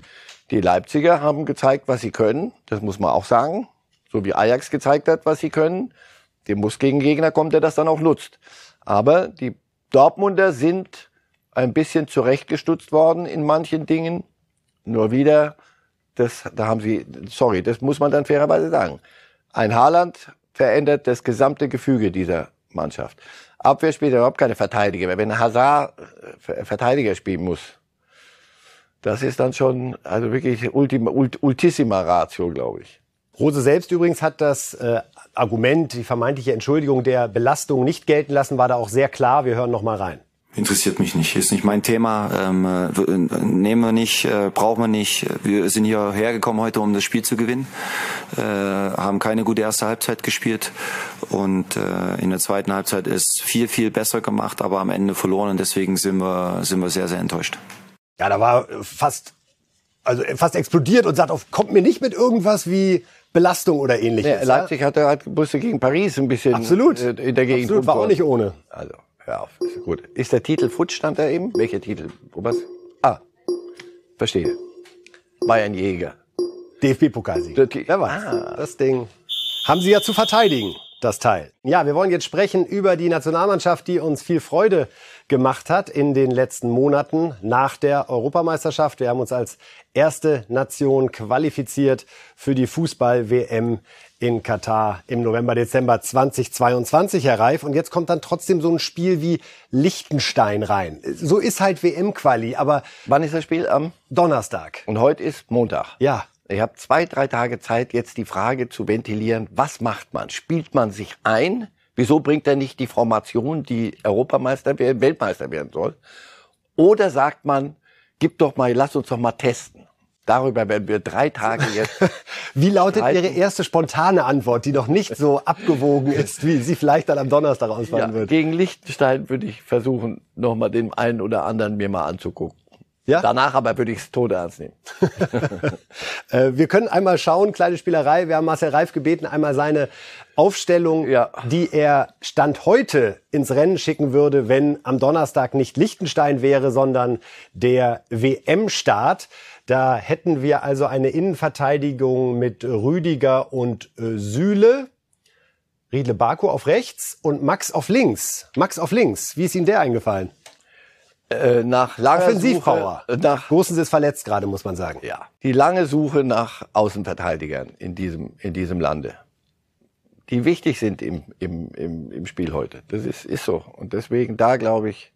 die Leipziger haben gezeigt, was sie können. Das muss man auch sagen. So wie Ajax gezeigt hat, was sie können. Der muss gegen Gegner kommen, der das dann auch nutzt. Aber die Dortmunder sind ein bisschen zurechtgestutzt worden in manchen Dingen. Nur wieder, das, da haben sie, sorry, das muss man dann fairerweise sagen. Ein Haaland verändert das gesamte Gefüge dieser Mannschaft. Abwehr spielt überhaupt keine Verteidiger mehr. Wenn Hazard äh, Verteidiger spielen muss, das ist dann schon, also wirklich Ultima, Ult, Ultissima Ratio, glaube ich. Rose selbst übrigens hat das äh, Argument, die vermeintliche Entschuldigung der Belastung nicht gelten lassen, war da auch sehr klar. Wir hören noch mal rein. Interessiert mich nicht, ist nicht mein Thema, ähm, äh, nehmen wir nicht, äh, brauchen wir nicht. Wir sind hier hergekommen heute, um das Spiel zu gewinnen, äh, haben keine gute erste Halbzeit gespielt und äh, in der zweiten Halbzeit ist viel, viel besser gemacht, aber am Ende verloren und deswegen sind wir, sind wir sehr, sehr enttäuscht. Ja, da war fast, also fast explodiert und sagt, auf, kommt mir nicht mit irgendwas wie Belastung oder ähnliches. Ja, Leipzig hatte halt musste gegen Paris ein bisschen Absolut. äh, in der Gegend Absolut, war auch nicht ohne. Also, hör auf, ist gut. Ist der Titel Futsch stand da eben? Welcher Titel? Was? Ah, verstehe. Bayern Jäger. DFB-Pokalsieg. Wer weiß. Ah. Das Ding haben sie ja zu verteidigen, das Teil. Ja, wir wollen jetzt sprechen über die Nationalmannschaft, die uns viel Freude gemacht hat in den letzten Monaten nach der Europameisterschaft. Wir haben uns als erste Nation qualifiziert für die Fußball-WM in Katar im November, Dezember 2022, Herr Reif. Und jetzt kommt dann trotzdem so ein Spiel wie Liechtenstein rein. So ist halt WM-Quali, aber Wann ist das Spiel? Am Donnerstag. und heute ist Montag. Ja. Ich habe zwei, drei Tage Zeit, jetzt die Frage zu ventilieren, was macht man? Spielt man sich ein? Wieso bringt er nicht die Formation, die Europameister werden, Weltmeister werden soll? Oder sagt man, gib doch mal, lass uns doch mal testen. Darüber werden wir drei Tage jetzt. <laughs> Wie lautet Streiten. Ihre erste spontane Antwort, die noch nicht so abgewogen ist, wie sie vielleicht dann am Donnerstag ausfallen ja, wird? gegen Liechtenstein würde ich versuchen, noch mal den einen oder anderen mir mal anzugucken. Ja? Danach aber würde ich es tot ernst nehmen. <laughs> <laughs> Äh, wir können einmal schauen, kleine Spielerei. Wir haben Marcel Reif gebeten, einmal seine Aufstellung, Ja. die er Stand heute ins Rennen schicken würde, wenn am Donnerstag nicht Liechtenstein wäre, sondern der WM-Start. Da hätten wir also eine Innenverteidigung mit Rüdiger und äh, Süle. Riedle Baku auf rechts und Max auf links. Max auf links. Wie ist Ihnen der eingefallen? Äh, nach langer Offensivpower. Suche, nach Gosens ist verletzt gerade, muss man sagen. ja, die lange Suche nach Außenverteidigern in diesem, in diesem Lande, die wichtig sind im, im, im, im Spiel heute. Das ist, ist so. Und deswegen, da glaube ich,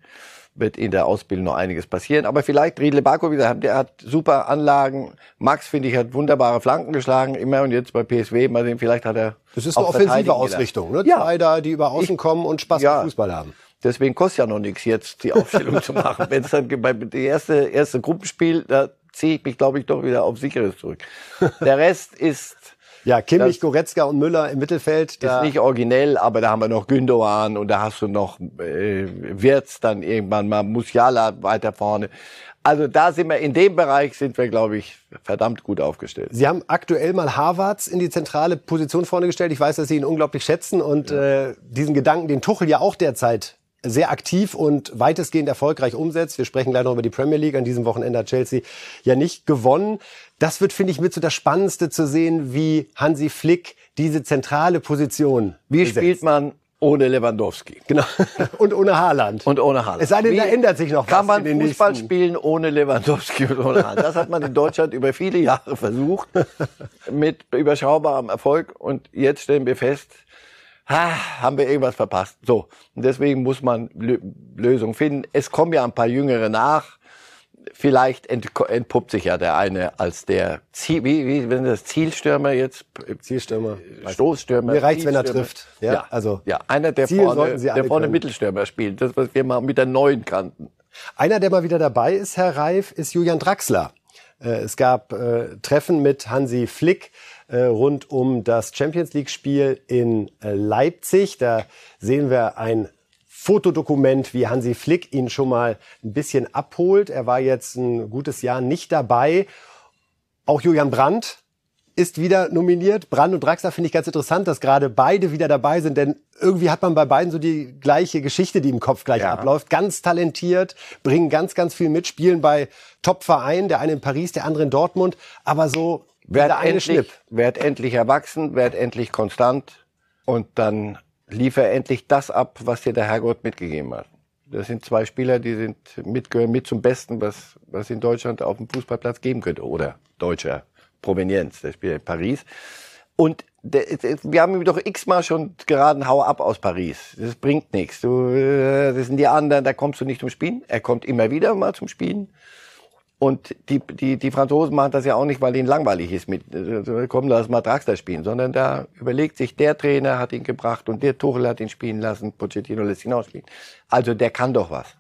wird in der Ausbildung noch einiges passieren. Aber vielleicht Riedle Barko, wie gesagt, der hat super Anlagen. Max, finde ich, hat wunderbare Flanken geschlagen, immer und jetzt bei PSW, mal sehen, vielleicht hat er. Das ist eine offensive Ausrichtung, ne? Ja. Zwei da, die über außen kommen und Spaß Ja. am Fußball haben. Deswegen kostet ja noch nichts, jetzt die Aufstellung <laughs> zu machen. Wenn es dann bei die erste, erste Gruppenspiel, da ziehe ich mich, glaube ich, doch wieder auf Sicheres zurück. Der Rest ist, Ja, Kimmich, Das- Goretzka und Müller im Mittelfeld. ist Da, nicht originell, aber da haben wir noch Gündogan und da hast du noch äh, Wirtz dann irgendwann mal, Musiala weiter vorne. Also da sind wir, in dem Bereich sind wir, glaube ich, verdammt gut aufgestellt. Sie haben aktuell mal Harvards in die zentrale Position vorne gestellt. Ich weiß, dass Sie ihn unglaublich schätzen und äh, diesen Gedanken, den Tuchel ja auch derzeit sehr aktiv und weitestgehend erfolgreich umsetzt. Wir sprechen gleich noch über die Premier League. An diesem Wochenende hat Chelsea ja nicht gewonnen. Das wird, finde ich, mit so das Spannendste zu sehen, wie Hansi Flick diese zentrale Position Wie besetzt. spielt man ohne Lewandowski? Genau. <laughs> Und ohne Haaland. Und ohne Haaland. Es sei denn, Wie da ändert sich noch Kann was man in den Fußball nächsten- spielen ohne Lewandowski und ohne Haaland? Das hat man in Deutschland über viele Jahre versucht, <laughs> mit überschaubarem Erfolg. Und jetzt stellen wir fest, ah, haben wir irgendwas verpasst. So. Und deswegen muss man Lö Lösungen finden. Es kommen ja ein paar Jüngere nach. Vielleicht ent entpuppt sich ja der eine als der Ziel, wie, wie, wenn das Zielstürmer jetzt, Zielstürmer. Stoßstürmer. Mir reicht's, wenn er trifft. Ja, also ja, einer, der Ziel vorne, der vorne können. Mittelstürmer spielt. Das, was wir mal mit der neuen kannten. Einer, der mal wieder dabei ist, Herr Reif, ist Julian Draxler. Äh, Es gab äh, Treffen mit Hansi Flick äh, rund um das Champions League-Spiel in äh, Leipzig. Da sehen wir ein Fotodokument, wie Hansi Flick ihn schon mal ein bisschen abholt. Er war jetzt ein gutes Jahr nicht dabei. Auch Julian Brandt ist wieder nominiert. Brandt und Draxler finde ich ganz interessant, dass gerade beide wieder dabei sind, denn irgendwie hat man bei beiden so die gleiche Geschichte, die im Kopf gleich Ja. abläuft. Ganz talentiert, bringen ganz, ganz viel mit, spielen bei Top-Vereinen, der eine in Paris, der andere in Dortmund, aber so Werd eine endlich, werd endlich erwachsen, werd endlich konstant und dann liefer endlich das ab, was dir der Herrgott mitgegeben hat. Das sind zwei Spieler, die sind mit, gehören mit zum Besten, was, was in Deutschland auf dem Fußballplatz geben könnte. Oder deutscher Provenienz, der spielt in Paris. Und der, der, wir haben ihm doch x-mal schon geraten, hau ab aus Paris. Das bringt nichts. Du, äh, das sind die anderen, da kommst du nicht zum Spielen. Er kommt immer wieder mal zum Spielen. Und die, die, die Franzosen machen das ja auch nicht, weil ihnen langweilig ist mit, äh, komm, lass mal Draxler spielen, sondern da überlegt sich, der Trainer hat ihn gebracht und der Tuchel hat ihn spielen lassen, Pochettino lässt ihn auch spielen. Also der kann doch was.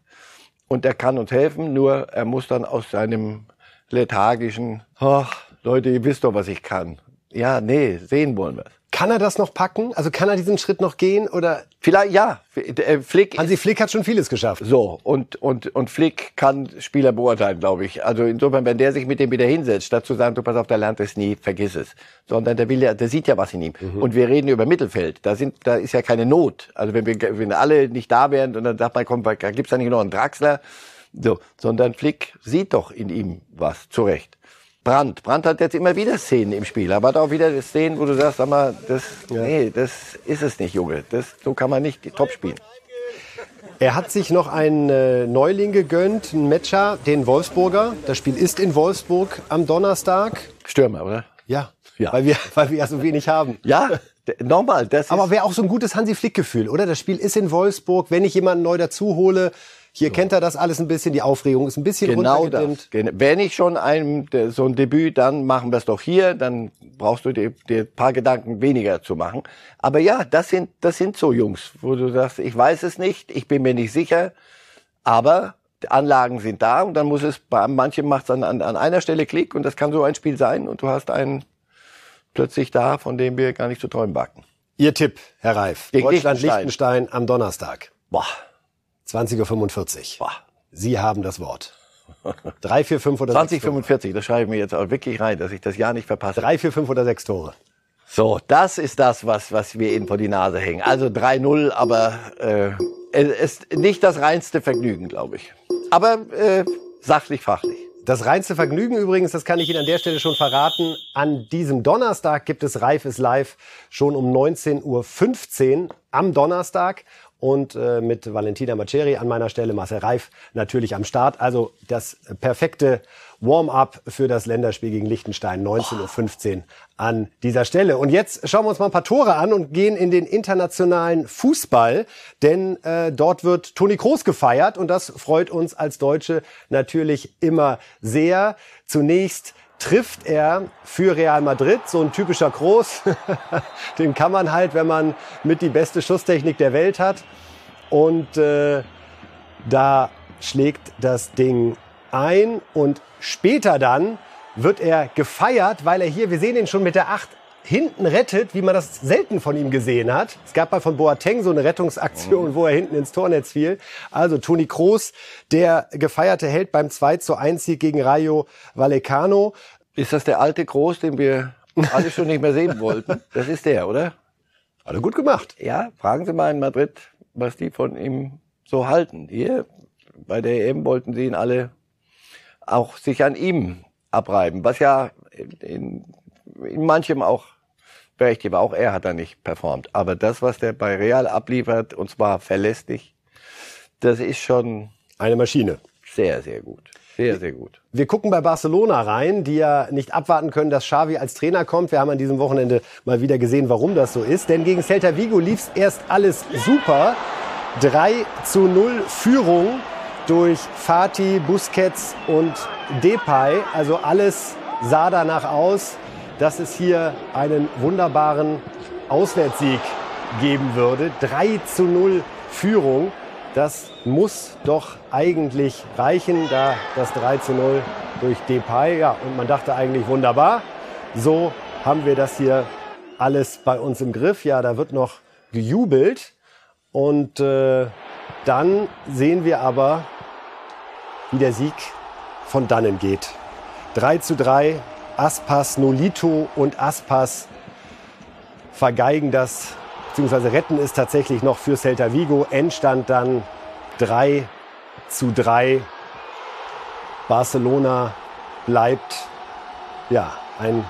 Und der kann uns helfen, nur er muss dann aus seinem lethargischen, ach, Leute, ihr wisst doch, was ich kann. Ja, nee, sehen wollen wir Kann er das noch packen? Also kann er diesen Schritt noch gehen? Oder Vielleicht, ja, äh, Flick Hansi Flick hat schon vieles geschafft. So, und, und, und Flick kann Spieler beurteilen, glaube ich. Also insofern, wenn der sich mit dem wieder hinsetzt, statt zu sagen, du pass auf, der lernt es nie, vergiss es. Sondern der will ja, der sieht ja was in ihm. Und wir reden über Mittelfeld. Da sind, da ist ja keine Not. Also wenn wir, wenn alle nicht da wären und dann sagt man, komm, gibt's da nicht noch einen Draxler. So, sondern Flick sieht doch in ihm was, zu Recht. Brandt. Brandt hat jetzt immer wieder Szenen im Spiel, aber hat auch wieder Szenen, wo du sagst, sag mal, das, nee, das ist es nicht, Junge. Das, so kann man nicht top spielen. Er hat sich noch einen äh, Neuling gegönnt, einen Matcher, den Wolfsburger. Das Spiel ist in Wolfsburg am Donnerstag. Stürmer, oder? Ja, Ja. Weil, wir, <laughs> weil wir ja so wenig haben. Ja, nochmal, das Aber wäre auch so ein gutes Hansi-Flick-Gefühl, oder? Das Spiel ist in Wolfsburg. Wenn ich jemanden neu dazu hole, hier kennt er das alles ein bisschen, die Aufregung ist ein bisschen genau runtergedimmt. das. Wenn ich schon ein, so ein Debüt, dann machen wir es doch hier, dann brauchst du dir, dir ein paar Gedanken weniger zu machen. Aber ja, das sind, das sind so Jungs, wo du sagst, ich weiß es nicht, ich bin mir nicht sicher, aber Anlagen sind da und dann muss es, bei manchen macht es an, an, an einer Stelle Klick und das kann so ein Spiel sein und du hast einen plötzlich da, von dem wir gar nicht zu träumen wagten. Ihr Tipp, Herr Reif. Gegen Deutschland, Liechtenstein. Liechtenstein am Donnerstag. Boah, 20.45 Uhr. boah. Sie haben das Wort. Drei, vier, fünf oder sechs Tore. 2045, das schreibe ich mir jetzt auch wirklich rein, dass ich das Jahr nicht verpasse. Drei, vier, fünf oder sechs Tore. So, das ist das, was, was wir Ihnen vor die Nase hängen. Also 3-0, aber äh, es ist nicht das reinste Vergnügen, glaube ich. Aber äh, sachlich, fachlich. Das reinste Vergnügen übrigens, das kann ich Ihnen an der Stelle schon verraten. An diesem Donnerstag gibt es Reif ist live schon um 19.15 Uhr am Donnerstag. Und äh, mit Valentina Maceri an meiner Stelle, Marcel Reif natürlich am Start. Also das perfekte Warm-up für das Länderspiel gegen Liechtenstein, 19.15 Uhr an dieser Stelle. Und jetzt schauen wir uns mal ein paar Tore an und gehen in den internationalen Fußball, denn äh, dort wird Toni Kroos gefeiert und das freut uns als Deutsche natürlich immer sehr. Zunächst trifft er für Real Madrid, so ein typischer Kroos. <laughs> Den kann man halt, wenn man mit die beste Schusstechnik der Welt hat. Und äh, da schlägt das Ding ein und später dann wird er gefeiert, weil er hier, wir sehen ihn schon mit der Acht hinten rettet, wie man das selten von ihm gesehen hat. Es gab mal von Boateng so eine Rettungsaktion, wo er hinten ins Tornetz fiel. Also Toni Kroos, der gefeierte Held beim 2 zu 1 Sieg gegen Rayo Vallecano. Ist das der alte Groß, den wir alle schon nicht mehr sehen wollten? Das ist der, oder? Hat er gut gemacht. Ja, fragen Sie mal in Madrid, was die von ihm so halten. Hier, bei der EM wollten sie ihn alle auch sich an ihm abreiben, was ja in, in manchem auch berechtigt war. Auch er hat da nicht performt. Aber das, was der bei Real abliefert, und zwar verlässlich, das ist schon Eine Maschine. sehr, sehr gut. Sehr, sehr gut. Wir gucken bei Barcelona rein, die ja nicht abwarten können, dass Xavi als Trainer kommt. Wir haben an diesem Wochenende mal wieder gesehen, warum das so ist. Denn gegen Celta Vigo lief's erst alles super. 3 zu 0 Führung durch Fatih, Busquets und Depay. Also alles sah danach aus, dass es hier einen wunderbaren Auswärtssieg geben würde. 3 zu 0 Führung. Das muss doch eigentlich reichen, da das 3 zu 0 durch Depay. Ja, und man dachte eigentlich wunderbar. So haben wir das hier alles bei uns im Griff. Ja, da wird noch gejubelt. Und äh, dann sehen wir aber, wie der Sieg von dannen geht. 3 zu 3. Aspas, Nolito und Aspas vergeigen das, beziehungsweise retten es tatsächlich noch für Celta Vigo. Endstand dann 3 zu 3. Barcelona bleibt ja ein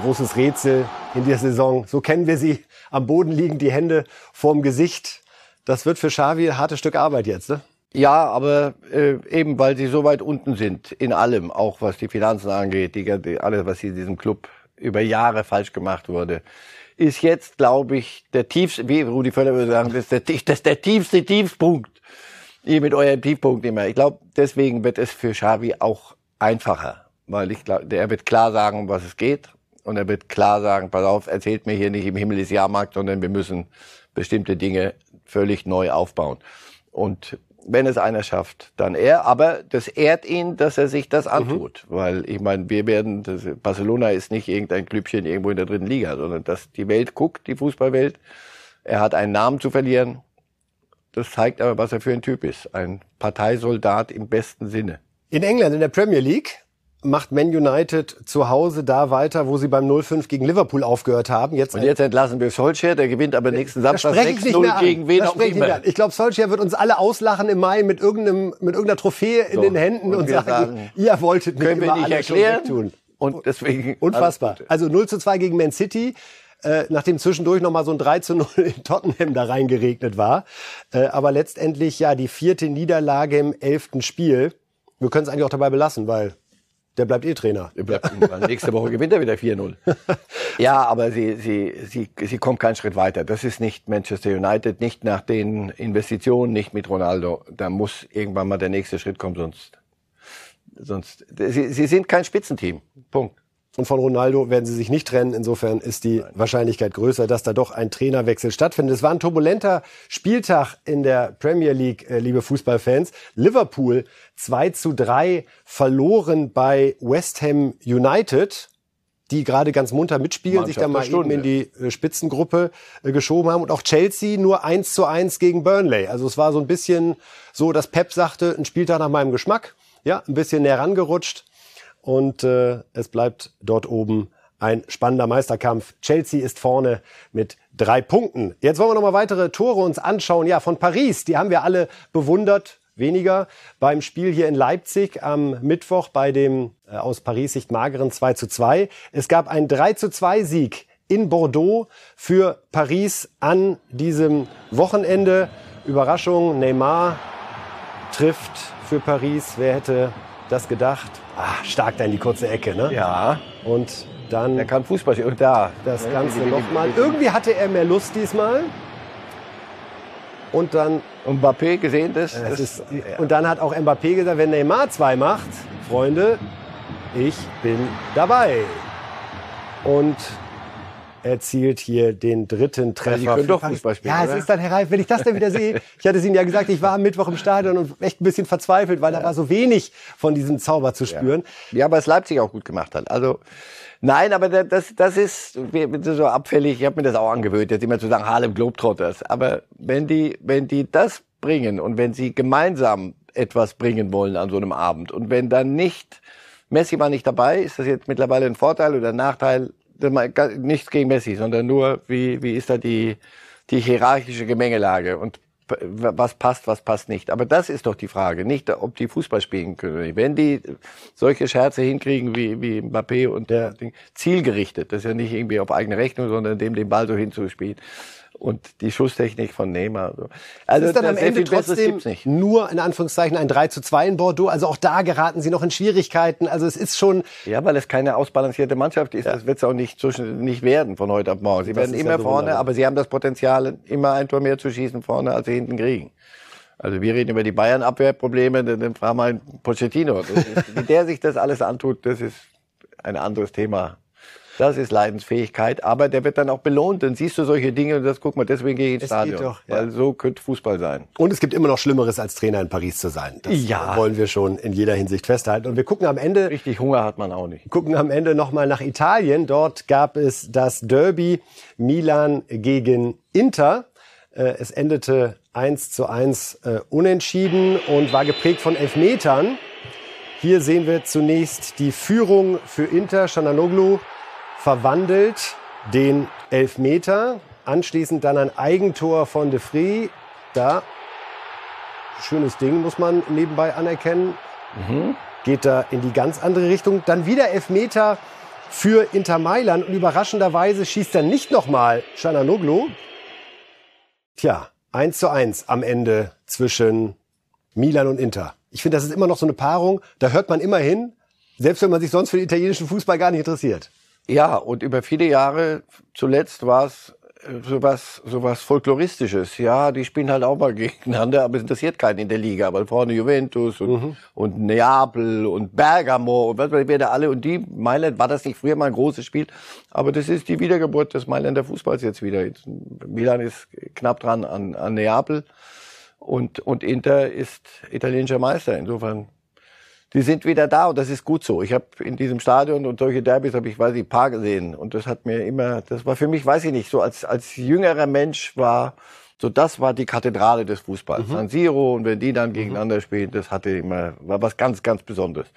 großes Rätsel in der Saison. So kennen wir sie. Am Boden liegen die Hände vorm Gesicht. Das wird für Xavi ein hartes Stück Arbeit jetzt, ne? Ja, aber äh, eben weil sie so weit unten sind in allem, auch was die Finanzen angeht, die, die, alles, was in diesem Club über Jahre falsch gemacht wurde, ist jetzt, glaube ich, der tiefste, wie Rudi Völler würde sagen, das ist der, das ist der tiefste Tiefpunkt. Ihr mit eurem Tiefpunkt immer. Ich glaube, deswegen wird es für Xavi auch einfacher, weil ich glaube, er wird klar sagen, um was es geht und er wird klar sagen, pass auf, erzählt mir hier nicht im Himmel ist Jahrmarkt, sondern wir müssen bestimmte Dinge völlig neu aufbauen. Und wenn es einer schafft, dann er. Aber das ehrt ihn, dass er sich das antut. Weil ich meine, wir werden, das, Barcelona ist nicht irgendein Klübchen irgendwo in der dritten Liga, sondern dass die Welt guckt, die Fußballwelt. Er hat einen Namen zu verlieren. Das zeigt aber, was er für ein Typ ist. Ein Parteisoldat im besten Sinne. In England, in der Premier League, macht Man United zu Hause da weiter, wo sie beim 0-5 gegen Liverpool aufgehört haben. Jetzt, Und jetzt entlassen wir Solskjaer, der gewinnt aber nächsten Samstag spreche ich nicht mehr 6-0 an. gegen wen auch ich nicht immer. Ich glaube, Solskjaer wird uns alle auslachen im Mai mit irgendeinem, mit irgendeiner Trophäe in So. den Händen Und und, sagen, sagen, ihr wolltet mich Können wir nicht erklären. wegtun. Und deswegen. Unfassbar. Also 0 zu 2 gegen Man City. Äh, nachdem zwischendurch noch mal so ein 3 zu 0 in Tottenham da reingeregnet war. Äh, aber letztendlich ja die vierte Niederlage im elften Spiel. Wir können es eigentlich auch dabei belassen, weil der bleibt eh Trainer. Er bleibt. Nächste Woche gewinnt er wieder 4-0. <laughs> ja, aber sie, sie, sie, sie kommt keinen Schritt weiter. Das ist nicht Manchester United, nicht nach den Investitionen, nicht mit Ronaldo. Da muss irgendwann mal der nächste Schritt kommen, sonst, sonst, sie, sie sind kein Spitzenteam. Punkt. Und von Ronaldo werden sie sich nicht trennen. Insofern ist die Wahrscheinlichkeit größer, dass da doch ein Trainerwechsel stattfindet. Es war ein turbulenter Spieltag in der Premier League, äh, liebe Fußballfans. Liverpool 2 zu 3 verloren bei West Ham United die gerade ganz munter mitspielen, sich da mal Mannschaft der eben in Stunde. die äh, Spitzengruppe äh, geschoben haben. Und auch Chelsea nur 1 zu 1 gegen Burnley. Also es war so ein bisschen so, dass Pep sagte, ein Spieltag nach meinem Geschmack. ja, ein bisschen näher rangerutscht. Und äh, es bleibt dort oben ein spannender Meisterkampf. Chelsea ist vorne mit drei Punkten. Jetzt wollen wir noch mal weitere Tore uns anschauen. Ja, von Paris, die haben wir alle bewundert. Weniger beim Spiel hier in Leipzig am Mittwoch bei dem äh, aus Paris Sicht mageren 2 zu 2. Es gab einen 3 zu 2 Sieg in Bordeaux für Paris an diesem Wochenende. Überraschung, Neymar trifft für Paris. Wer hätte das gedacht? Ah, stark da in die kurze Ecke, ne? Ja, Und dann der kann Fußball spielen. Da. das Ganze nochmal. Irgendwie hatte er mehr Lust diesmal. Und dann, Und Mbappé gesehen das? das ist, und dann hat auch Mbappé gesagt, wenn Neymar zwei macht, Freunde, ich bin dabei. Und erzielt hier den dritten Treffer. Sie können doch. Fußball spielen, Ja, es ist dann, Herr Reif, wenn ich das dann wieder sehe. <laughs> Ich hatte es Ihnen ja gesagt, ich war am Mittwoch im Stadion und echt ein bisschen verzweifelt, weil da war so wenig von diesem Zauber zu spüren. Ja, aber es Leipzig auch gut gemacht hat. Also nein, aber da- das, das ist so abfällig. Ich habe mir das auch angewöhnt, jetzt immer zu sagen Harlem Globetrotters. Aber wenn die, wenn die das bringen und wenn sie gemeinsam etwas bringen wollen an so einem Abend und wenn dann nicht Messi war nicht dabei, ist das jetzt mittlerweile ein Vorteil oder ein Nachteil? Nichts gegen Messi, sondern nur wie wie ist da die die hierarchische Gemengelage und was passt, was passt nicht. Aber das ist doch die Frage, nicht ob die Fußball spielen können. oder nicht. Wenn die solche Scherze hinkriegen wie, wie Mbappé und der Ding, zielgerichtet, das ist ja nicht irgendwie auf eigene Rechnung, sondern dem den Ball so hinzuspielen. Und die Schusstechnik von Neymar. So. Also Es ist dann am Ende trotzdem nur in Anführungszeichen ein 3 zu 2 in Bordeaux. Also auch da geraten sie noch in Schwierigkeiten. Also es ist schon, Ja, weil es keine ausbalancierte Mannschaft ist. Das wird es auch nicht, so nicht werden von heute auf morgen. Sie Das werden immer ja so vorne, wunderbar. aber sie haben das Potenzial, immer ein Tor mehr zu schießen vorne, als sie hinten kriegen. Also wir reden über die Bayern-Abwehrprobleme, dann, fragen wir einen Pochettino. Ist, <laughs> wie der sich das alles antut, das ist ein anderes Thema. Das ist Leidensfähigkeit, aber der wird dann auch belohnt. Dann siehst du solche Dinge und das guck mal, deswegen gehe ich ins Es Stadion. geht doch, ja. Weil so könnte Fußball sein. und es gibt immer noch Schlimmeres als Trainer in Paris zu sein. Das Ja. wollen wir schon in jeder Hinsicht festhalten. Und wir gucken am Ende, Richtig Hunger hat man auch nicht. gucken am Ende nochmal nach Italien. Dort gab es das Derby Milan gegen Inter. Äh, Es endete 1 zu 1 äh, unentschieden und war geprägt von Elfmetern. Hier sehen wir zunächst die Führung für Inter. Shananoglu verwandelt den Elfmeter. Anschließend dann ein Eigentor von De Vrij. Da, schönes Ding, muss man nebenbei anerkennen. Geht da in die ganz andere Richtung. Dann wieder Elfmeter für Inter Mailand. Und überraschenderweise schießt er nicht nochmal Shananoglu. Tja, 1 zu 1 am Ende zwischen Milan und Inter. Ich finde, das ist immer noch so eine Paarung, da hört man immer hin, selbst wenn man sich sonst für den italienischen Fußball gar nicht interessiert. Ja, und über viele Jahre, zuletzt war es äh, sowas, sowas Folkloristisches. Ja, die spielen halt auch mal <laughs> gegeneinander, aber es interessiert keinen in der Liga, weil vorne Juventus und, und Neapel und Bergamo und was weiß ich, da alle. Und die, Mailand, war das nicht früher mal ein großes Spiel? Aber das ist die Wiedergeburt des Mailänder Fußballs jetzt wieder. Jetzt, Milan ist knapp dran an, an Neapel und, und Inter ist italienischer Meister. Insofern die sind wieder da und das ist gut so. Ich habe in diesem Stadion und solche Derbys habe ich, weiß ich, paar gesehen und das hat mir immer, das war für mich, weiß ich nicht, so als als jüngerer Mensch war so das war die Kathedrale des Fußballs. San Siro und wenn die dann gegeneinander spielen, das hatte immer war was ganz ganz Besonderes.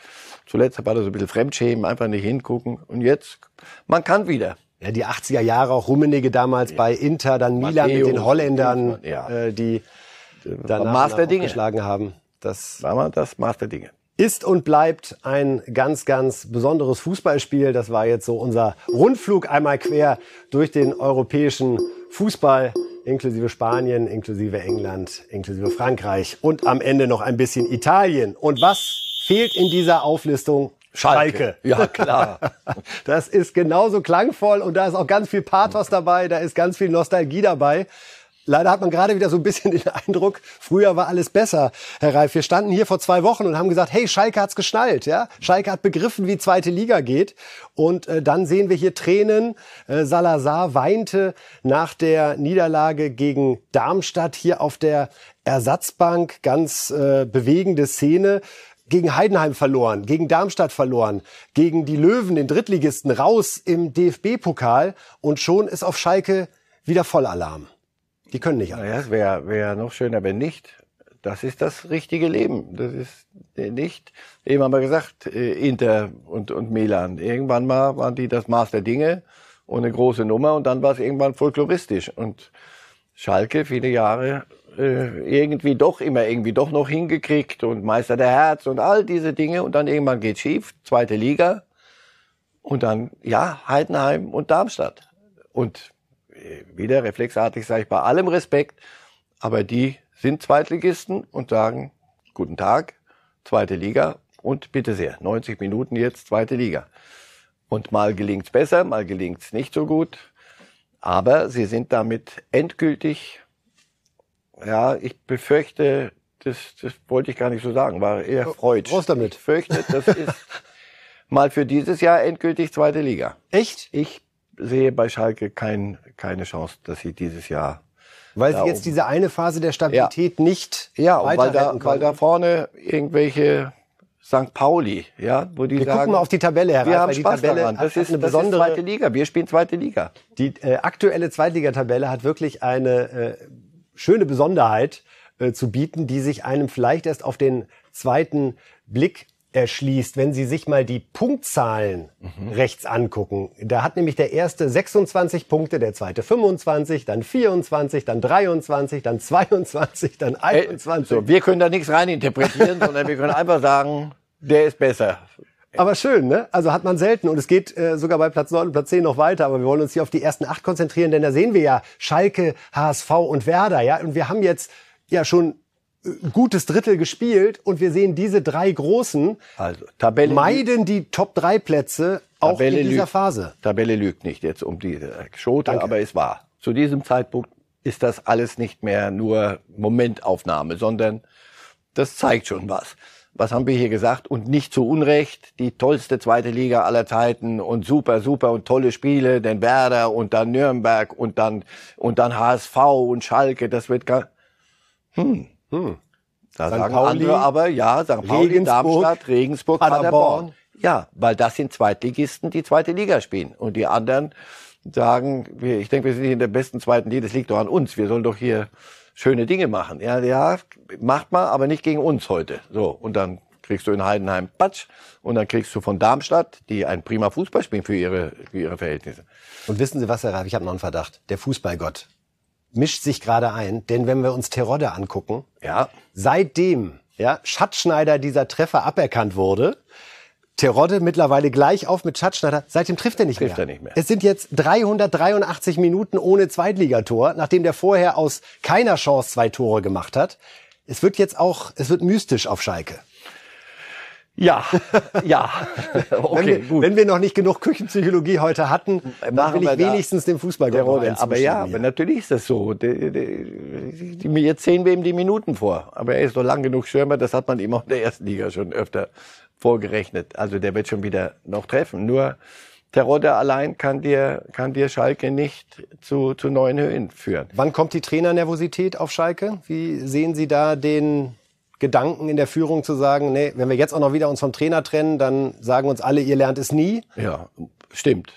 Zuletzt war da so ein bisschen Fremdschämen, einfach nicht hingucken und jetzt man kann wieder. Ja, die 80er Jahre, auch Rummenigge damals bei Inter, dann Milan mit Matthäus, den Holländern, ja. äh, die danach Dinge. geschlagen haben. Das War mal das Maß der Dinge. Ist und bleibt ein ganz, ganz besonderes Fußballspiel. Das war jetzt so unser Rundflug einmal quer durch den europäischen Fußball, inklusive Spanien, inklusive England, inklusive Frankreich und am Ende noch ein bisschen Italien. Und was fehlt in dieser Auflistung? Schalke. Ja, klar. <laughs> Das ist genauso klangvoll und da ist auch ganz viel Pathos dabei, da ist ganz viel Nostalgie dabei. Leider hat man gerade wieder so ein bisschen <laughs> den Eindruck, früher war alles besser, Herr Reif. Wir standen hier vor zwei Wochen und haben gesagt, hey, Schalke hat's geschnallt, ja. Schalke hat begriffen, wie zweite Liga geht. Und äh, dann sehen wir hier Tränen. Äh, Salazar weinte nach der Niederlage gegen Darmstadt hier auf der Ersatzbank. Ganz äh, bewegende Szene gegen Heidenheim verloren, gegen Darmstadt verloren, gegen die Löwen, den Drittligisten, raus im DFB-Pokal und schon ist auf Schalke wieder Vollalarm. Die können nicht alle. Naja, es wäre wär noch schöner, wenn nicht. das ist das richtige Leben. Das ist nicht, eben haben wir gesagt, äh, Inter und, und Milan. Irgendwann mal waren die das Maß der Dinge und eine große Nummer und dann war es irgendwann folkloristisch. Und Schalke viele Jahre äh, irgendwie doch immer irgendwie doch noch hingekriegt und Meister der Herz und all diese Dinge und dann irgendwann geht schief, zweite Liga und dann ja Heidenheim und Darmstadt und wieder reflexartig sage ich bei allem Respekt, aber die sind Zweitligisten und sagen guten Tag, zweite Liga und bitte sehr 90 Minuten jetzt zweite Liga und mal gelingt's besser, mal gelingt's nicht so gut. Aber sie sind damit endgültig, ja, ich befürchte, das, das wollte ich gar nicht so sagen, war eher Freud. raus damit. Ich fürchte, das ist <laughs> mal für dieses Jahr endgültig zweite Liga. Echt? Ich sehe bei Schalke kein, keine Chance, dass sie dieses Jahr Weil sie jetzt oben. diese eine Phase der Stabilität nicht ja, und weil da, weil da vorne irgendwelche St. Pauli, ja, wo die Wir sagen, gucken mal auf die Tabelle heran. wir haben die Spaß Tabelle daran. Das ist, eine das besondere. ist zweite Liga. Wir spielen zweite Liga. Die äh, aktuelle Zweitligatabelle hat wirklich eine äh, schöne Besonderheit äh, zu bieten, die sich einem vielleicht erst auf den zweiten Blick erschließt, wenn Sie sich mal die Punktzahlen rechts angucken. Da hat nämlich der erste 26 Punkte, der zweite 25, dann 24, dann 23, dann 22, dann Äh, 21. So, wir können da nichts reininterpretieren, <laughs> sondern wir können einfach sagen, der ist besser. Aber schön, ne? Also hat man selten. Und es geht äh, sogar bei Platz 9 und Platz 10 noch weiter. Aber wir wollen uns hier auf die ersten acht konzentrieren, denn da sehen wir ja Schalke, HSV und Werder, ja. Und wir haben jetzt ja schon äh, gutes Drittel gespielt und wir sehen diese drei Großen Also, Tabelle, meiden die Top 3 Plätze auch Tabelle in dieser lügt. Phase. Tabelle lügt nicht jetzt um diese Schote, Danke. aber es war. Zu diesem Zeitpunkt ist das alles nicht mehr nur Momentaufnahme, sondern das zeigt schon was. Was haben wir hier gesagt? Und nicht zu Unrecht, die tollste zweite Liga aller Zeiten und super, super und tolle Spiele, denn Werder und dann Nürnberg und dann, und dann HSV und Schalke, das wird gar, hm, hm. Da St. sagen Pauli, andere aber, ja, St. Pauli, Regensburg, Darmstadt, Regensburg, Paderborn. Paderborn. Ja, weil das sind Zweitligisten, die zweite Liga spielen. Und die anderen sagen, ich denke, wir sind hier in der besten zweiten Liga, das liegt doch an uns. Wir sollen doch hier schöne Dinge machen. Ja, ja, macht mal, aber nicht gegen uns heute. So, und dann kriegst du in Heidenheim Patsch und dann kriegst du von Darmstadt, die ein prima Fußball spielen für ihre, für ihre Verhältnisse. Und wissen Sie was, Herr Raab? Ich habe noch einen Verdacht. Der Fußballgott mischt sich gerade ein. Denn wenn wir uns Terodde angucken, Ja, seitdem ja, Schatzschneider dieser Treffer aberkannt wurde, Terodde mittlerweile gleich auf mit Schatzschneider, seitdem trifft er nicht Trifft mehr. er nicht mehr. Es sind jetzt 383 Minuten ohne Zweitligator, nachdem der vorher aus keiner Chance zwei Tore gemacht hat. Es wird jetzt auch, es wird mystisch auf Schalke. Ja, ja. <laughs> wenn, Okay, wir, gut. wenn wir noch nicht genug Küchenpsychologie heute hatten, dann Machen will ich wenigstens den Rolle. einen Aber ja, aber natürlich ist das so. Die, die, die, jetzt sehen wir ihm die Minuten vor. Aber er ist doch lang genug Stürmer, das hat man ihm auch in der ersten Liga schon öfter vorgerechnet. Also der wird schon wieder noch treffen. Nur Terodde allein kann dir, kann dir Schalke nicht zu, zu neuen Höhen führen. Wann kommt die Trainernervosität auf Schalke? Wie sehen Sie da den Gedanken in der Führung zu sagen, nee, wenn wir jetzt auch noch wieder uns vom Trainer trennen, dann sagen uns alle, ihr lernt es nie? Ja, stimmt.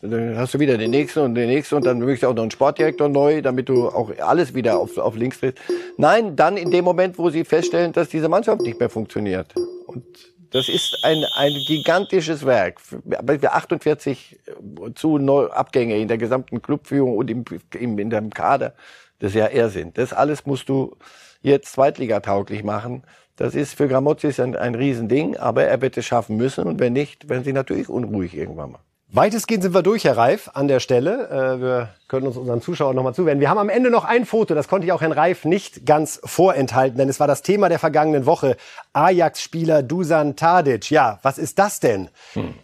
Dann hast du wieder den nächsten und den nächsten und dann möchtest du auch noch einen Sportdirektor neu, damit du auch alles wieder auf, auf links drehst. Nein, dann in dem Moment, wo sie feststellen, dass diese Mannschaft nicht mehr funktioniert. Und das ist ein, ein gigantisches Werk. Aber wir 48 zu Neu Abgänge in der gesamten Clubführung und im, im, in dem Kader, das ja er sind. Das alles musst du jetzt zweitligatauglich machen. Das ist für Gramozis ein, ein Riesending, aber er wird es schaffen müssen und wenn nicht, werden sie natürlich unruhig irgendwann mal. Weitestgehend sind wir durch, Herr Reif, an der Stelle. Äh, wir können uns unseren Zuschauern nochmal zuwenden. Wir haben am Ende noch ein Foto, das konnte ich auch Herrn Reif nicht ganz vorenthalten, denn es war das Thema der vergangenen Woche. Ajax-Spieler Dusan Tadic. Ja, was ist das denn?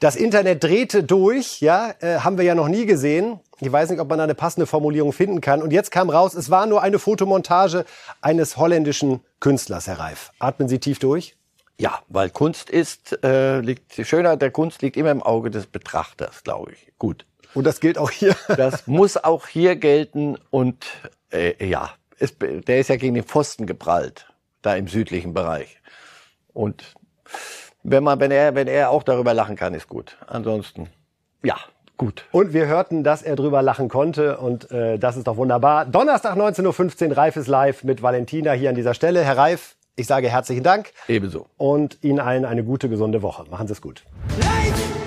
Das Internet drehte durch, ja, äh, haben wir ja noch nie gesehen. Ich weiß nicht, ob man da eine passende Formulierung finden kann. Und jetzt kam raus, es war nur eine Fotomontage eines holländischen Künstlers, Herr Reif. Atmen Sie tief durch. Ja, weil Kunst ist, äh, liegt, die Schönheit der Kunst liegt immer im Auge des Betrachters, glaube ich. Gut. Und das gilt auch hier. <laughs> Das muss auch hier gelten und äh, ja, es, der ist ja gegen den Pfosten geprallt, da im südlichen Bereich. Und wenn man, wenn er, wenn er auch darüber lachen kann, ist gut. Ansonsten, ja, Gut. Und wir hörten, dass er drüber lachen konnte und äh, das ist doch wunderbar. Donnerstag 19.15 Uhr, Reif ist live mit Valentina hier an dieser Stelle. Herr Reif, ich sage herzlichen Dank Ebenso. und Ihnen allen eine gute, gesunde Woche. Machen Sie es gut. Life